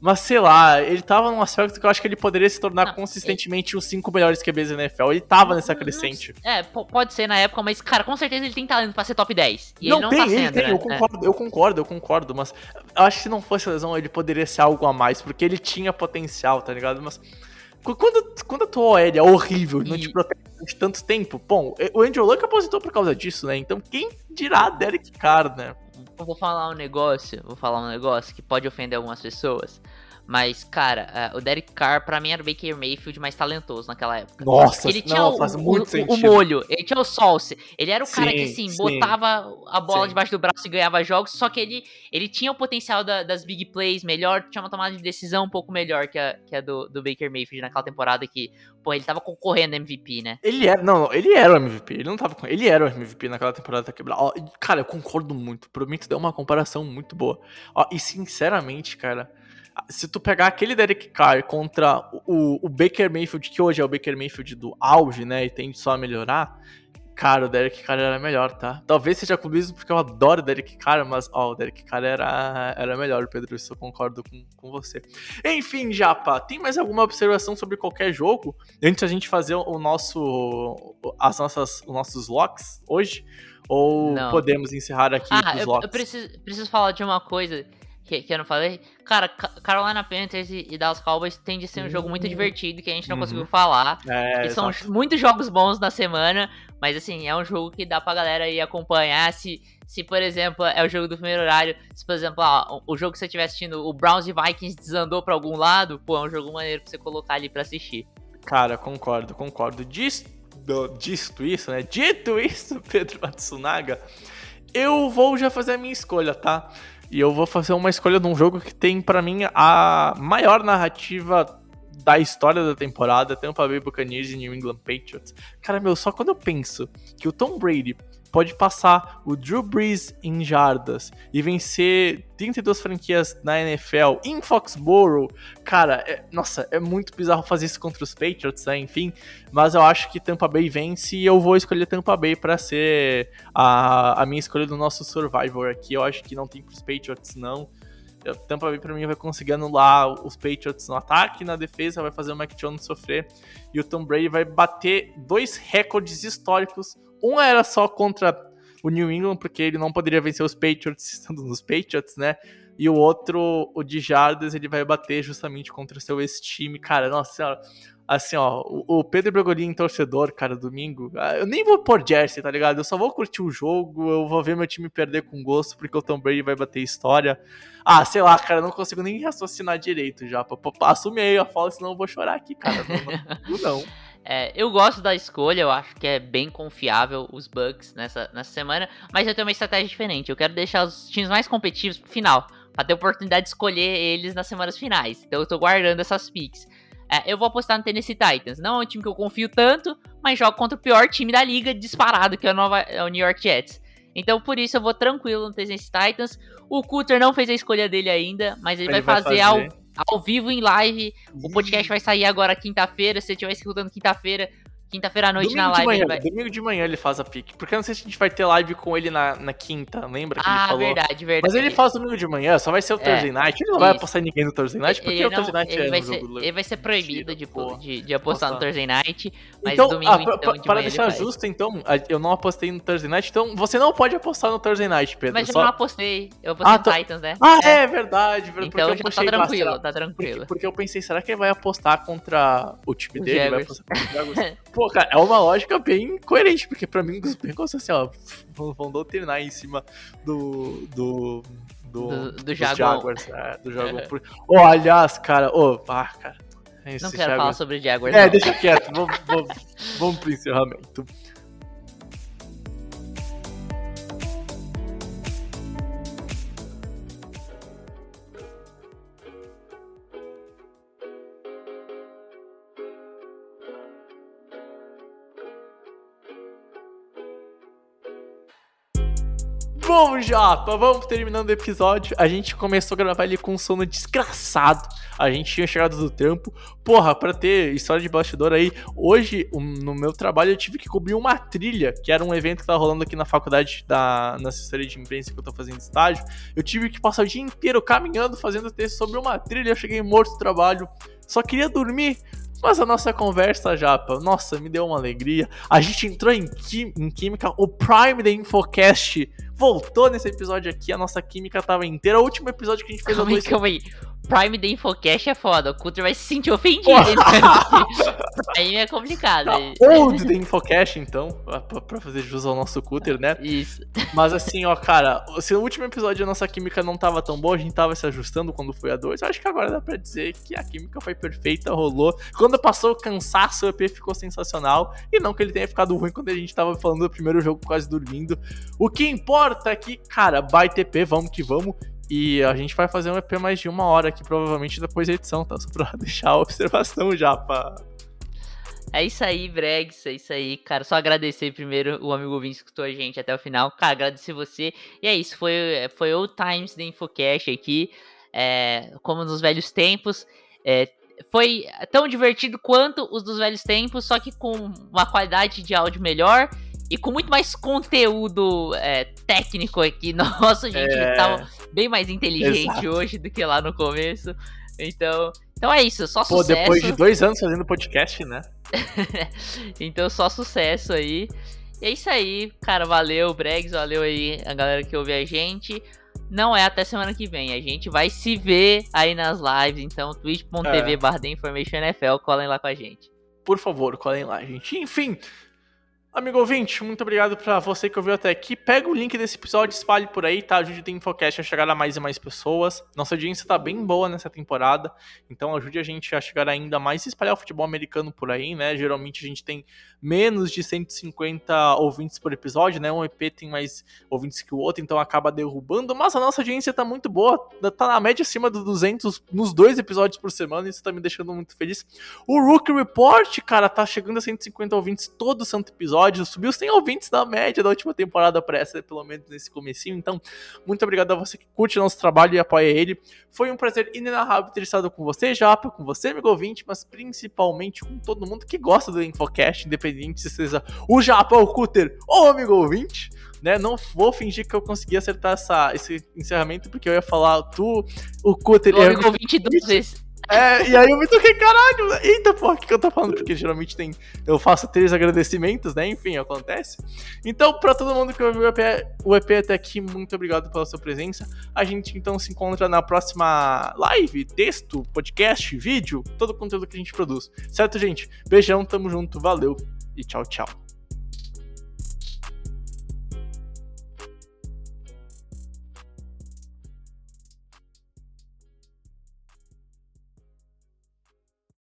Mas sei lá, ele tava num aspecto que eu acho que ele poderia se tornar não, consistentemente ele... os cinco melhores QBs da NFL. Ele tava nessa crescente. É, pode ser na época, mas, cara, com certeza ele tem talento pra ser top 10. E não, ele não tem, tá ele sendo, tem, né? eu concordo, é. eu concordo, eu concordo, mas eu acho que se não fosse a lesão, ele poderia ser algo a mais, porque ele tinha potencial, tá ligado? Mas quando, quando a tua OL é horrível e não te protege de tanto tempo, bom, o Andrew Luck aposentou por causa disso, né? Então quem dirá Derek Carr, né? Eu vou falar um negócio, vou falar um negócio que pode ofender algumas pessoas. Mas, cara, uh, o Derek Carr, pra mim, era o Baker Mayfield mais talentoso naquela época. Nossa, ele tinha não, o, faz muito o, sentido. o molho, ele tinha o salse. Ele era o cara Sim, que, assim, sim. botava a bola Sim. debaixo do braço e ganhava jogos, só que ele, ele tinha o potencial da- das big plays melhor, tinha uma tomada de decisão um pouco melhor que a, que a do, do Baker Mayfield naquela temporada que, pô, ele tava concorrendo MVP, né? Ele era, não, não, ele era o MVP, ele não tava com, ele era o MVP naquela temporada da quebrada. Ó, cara, eu concordo muito, pra mim tu deu uma comparação muito boa. Ó, e sinceramente, cara, se tu pegar aquele Derek Carr contra o, o Baker Mayfield, que hoje é o Baker Mayfield do auge, né, e tende só a melhorar, cara, o Derek Carr era melhor, tá? Talvez seja clubismo porque eu adoro o Derek Carr, mas, ó, o Derek Carr era, era melhor, Pedro, isso eu concordo com, com você. Enfim, Japa, tem mais alguma observação sobre qualquer jogo? Antes a gente fazer o nosso, as nossas, os nossos locks hoje? Ou Não. podemos encerrar aqui Ah, os eu, locks? eu preciso, preciso falar de uma coisa que, que eu não falei. Cara, Ca- Carolina Panthers e, e Dallas Cowboys tende a ser um jogo muito divertido que a gente não Uhum. conseguiu falar. É, E são exato. muitos jogos bons na semana, mas assim, é um jogo que dá pra galera ir acompanhar. Se, se por exemplo, é o jogo do primeiro horário, se por exemplo, ó, o jogo que você estiver assistindo, o Browns e Vikings desandou pra algum lado, pô, é um jogo maneiro pra você colocar ali pra assistir. Cara, concordo, concordo. Disto, disto isso, né? Dito isso, *laughs* Pedro Matsunaga, eu vou já fazer a minha escolha, tá? E eu vou fazer uma escolha de um jogo que tem pra mim a maior narrativa da história da temporada, Tampa Bay Buccaneers e New England Patriots. Cara, meu, só quando eu penso que o Tom Brady pode passar o Drew Brees em jardas e vencer 32 franquias na NFL em Foxborough, cara, é- nossa, é muito bizarro fazer isso contra os Patriots, né? Enfim, mas eu acho que Tampa Bay vence e eu vou escolher Tampa Bay pra ser a, a minha escolha do nosso Survivor aqui. Eu acho que não tem pros Patriots, não. Tampa Bay pra mim vai conseguir anular os Patriots no ataque, na defesa vai fazer o Mac Jones sofrer e o Tom Brady vai bater dois recordes históricos. Um era só contra o New England, porque ele não poderia vencer os Patriots *laughs* estando nos Patriots, né? E o outro, o de Jardas, ele vai bater justamente contra seu ex-time. Cara, nossa senhora. Assim, ó, o Pedro Bragolin, torcedor, cara, domingo. ah, Eu nem vou pôr jersey, tá ligado? Eu só vou curtir o jogo, eu vou ver meu time perder com gosto, porque o Tom Brady vai bater história. Ah, sei lá, cara, não consigo nem raciocinar direito já. Assume aí a fala, senão eu vou chorar aqui, cara. Não, não. *laughs* É, eu gosto da escolha, eu acho que é bem confiável os Bucks nessa, nessa semana, mas eu tenho uma estratégia diferente. Eu quero deixar os times mais competitivos pro final, pra ter oportunidade de escolher eles nas semanas finais. Então eu tô guardando essas picks. É, eu vou apostar no Tennessee Titans. Não é um time que eu confio tanto, mas joga contra o pior time da liga disparado, que é o, Nova, é o New York Jets. Então por isso eu vou tranquilo no Tennessee Titans. O Cutter não fez a escolha dele ainda, mas ele, vai, fazer, Ao, ao vivo em live. O podcast vai sair agora quinta-feira. Se você estiver escutando quinta-feira, quinta-feira à noite domingo na de live. manhã, ele vai... domingo de manhã ele faz a pique. Porque eu não sei se a gente vai ter live com ele na, na quinta, lembra que ele Ah, falou? verdade, verdade. Mas ele faz domingo de manhã, só vai ser o É, Thursday Night. Ele não vai isso. apostar em ninguém no Thursday Night, porque ele, o Thursday Night ele, é vai um ser, jogo ele vai ser proibido de, de, de apostar no Apostar. Thursday Night. Mas Então, domingo, ah, então, de para ele deixar justo, então, eu não apostei no Thursday Night, então você não pode apostar no Thursday Night, Pedro. Mas eu só- não apostei. Eu apostei Ah, no tá- Titans, né? Ah, é, verdade, verdade. Então porque eu tá tranquilo, tá tranquilo. porque eu pensei, será que ele vai apostar contra o time dele? Vai apostar contra Jaguars? *laughs* Pô, cara, é uma lógica bem coerente, porque pra mim os Bengals, assim, ó, vão, doutrinar em cima do. do. do, Do- do Jaguar. Jaguars, é, do Jaguar. Por- Oh, aliás, cara, ô, ah, cara. Não esses quero falar Jaguars- sobre o Jaguars. É, não. deixa quieto, vamos, vamos, vamos pro encerramento. Japa, vamos terminando o episódio. A gente começou a gravar ele com sono desgraçado. A gente tinha chegado do trampo. Porra, pra ter história de bastidor aí, hoje no meu trabalho eu tive que cobrir uma trilha, que era um evento que tava rolando aqui na faculdade, da, na assessoria de imprensa que eu tô fazendo estágio. Eu tive que passar o dia inteiro caminhando, fazendo texto sobre uma trilha. Eu cheguei morto do trabalho, só queria dormir. Mas a nossa conversa, Japa, nossa, me deu uma alegria. A gente entrou em, em química, o Prime da Infocast voltou nesse episódio aqui, a nossa química tava inteira. O último episódio que a gente fez há Calma aí, dois calma aí. Prime da Infocast é foda. O Cutter vai se sentir ofendido. Hein? aí é complicado. Não, ou de Infocast, então, pra, pra, fazer jus ao nosso cutter, né? Isso. Mas assim, ó, cara, se no último episódio a nossa química não tava tão boa, a gente tava se ajustando quando foi a 2, eu acho que agora dá pra dizer que a química foi perfeita, rolou. Quando passou o cansaço, o EP ficou sensacional. E não que ele tenha ficado ruim quando a gente tava falando do primeiro jogo quase dormindo. O que importa é que, cara, baita EP, vamos que vamos. E a gente vai fazer um EP mais de uma hora aqui, provavelmente depois da edição, tá? Só pra *laughs* deixar a observação já pra. É isso aí, Bregs, é isso aí, cara. Só agradecer primeiro o amigo Vince que escutou a gente até o final. Cara, agradecer você. E é isso, foi, foi Old Times da Infocast aqui. É, como nos velhos tempos. É, foi tão divertido quanto os dos velhos tempos, só que com uma qualidade de áudio melhor e com muito mais conteúdo é, técnico aqui. *laughs* Nossa, gente, é... tá bem mais inteligente Exato. hoje do que lá no começo. Então, então é isso, só Pô, sucesso. depois de dois anos fazendo podcast, né? *laughs* então só sucesso aí. E é isso aí, cara. Valeu, Bregs. Valeu aí a galera que ouve a gente. Não é até semana que vem. A gente vai se ver aí nas lives. Então, twitch.tv é. barra Information NFL. Colhem lá com a gente. Por favor, colhem lá, gente. Enfim, Amigo ouvinte, muito obrigado para você que ouviu até aqui. Pega o link desse episódio, espalhe por aí, tá? Ajude o Infocast a chegar a mais e mais pessoas. Nossa audiência tá bem boa nessa temporada, então ajude a gente a chegar ainda mais e espalhar o futebol americano por aí, né? Geralmente a gente tem menos de 150 ouvintes por episódio, né? Um EP tem mais ouvintes que o outro, então acaba derrubando, mas a nossa audiência tá muito boa, tá na média acima dos 200 nos dois episódios por semana, isso tá me deixando muito feliz. O Rookie Report, cara, tá chegando a 150 ouvintes todo santo episódio, subiu 100 ouvintes na média da última temporada para essa, pelo menos nesse comecinho, então muito obrigado a você que curte nosso trabalho e apoia ele. Foi um prazer inenarrável ter estado com você, Japa, com você, amigo ouvinte, mas principalmente com todo mundo que gosta do Infocast, independente se seja o Japão, o Cutter ou o amigo ouvinte, né? Não vou fingir que eu consegui acertar essa, esse encerramento, porque eu ia falar tu, o Cutter e o amigo ouvinte duas vezes. É, e aí eu me toquei, caralho, eita porra, o que, que eu tô falando? Porque geralmente tem. Eu faço três agradecimentos, né? Enfim, acontece. Então, pra todo mundo que ouviu o EP, o EP até aqui, muito obrigado pela sua presença. A gente então se encontra na próxima live, texto, podcast, vídeo, todo o conteúdo que a gente produz. Certo, gente? Beijão, tamo junto, valeu e tchau, tchau.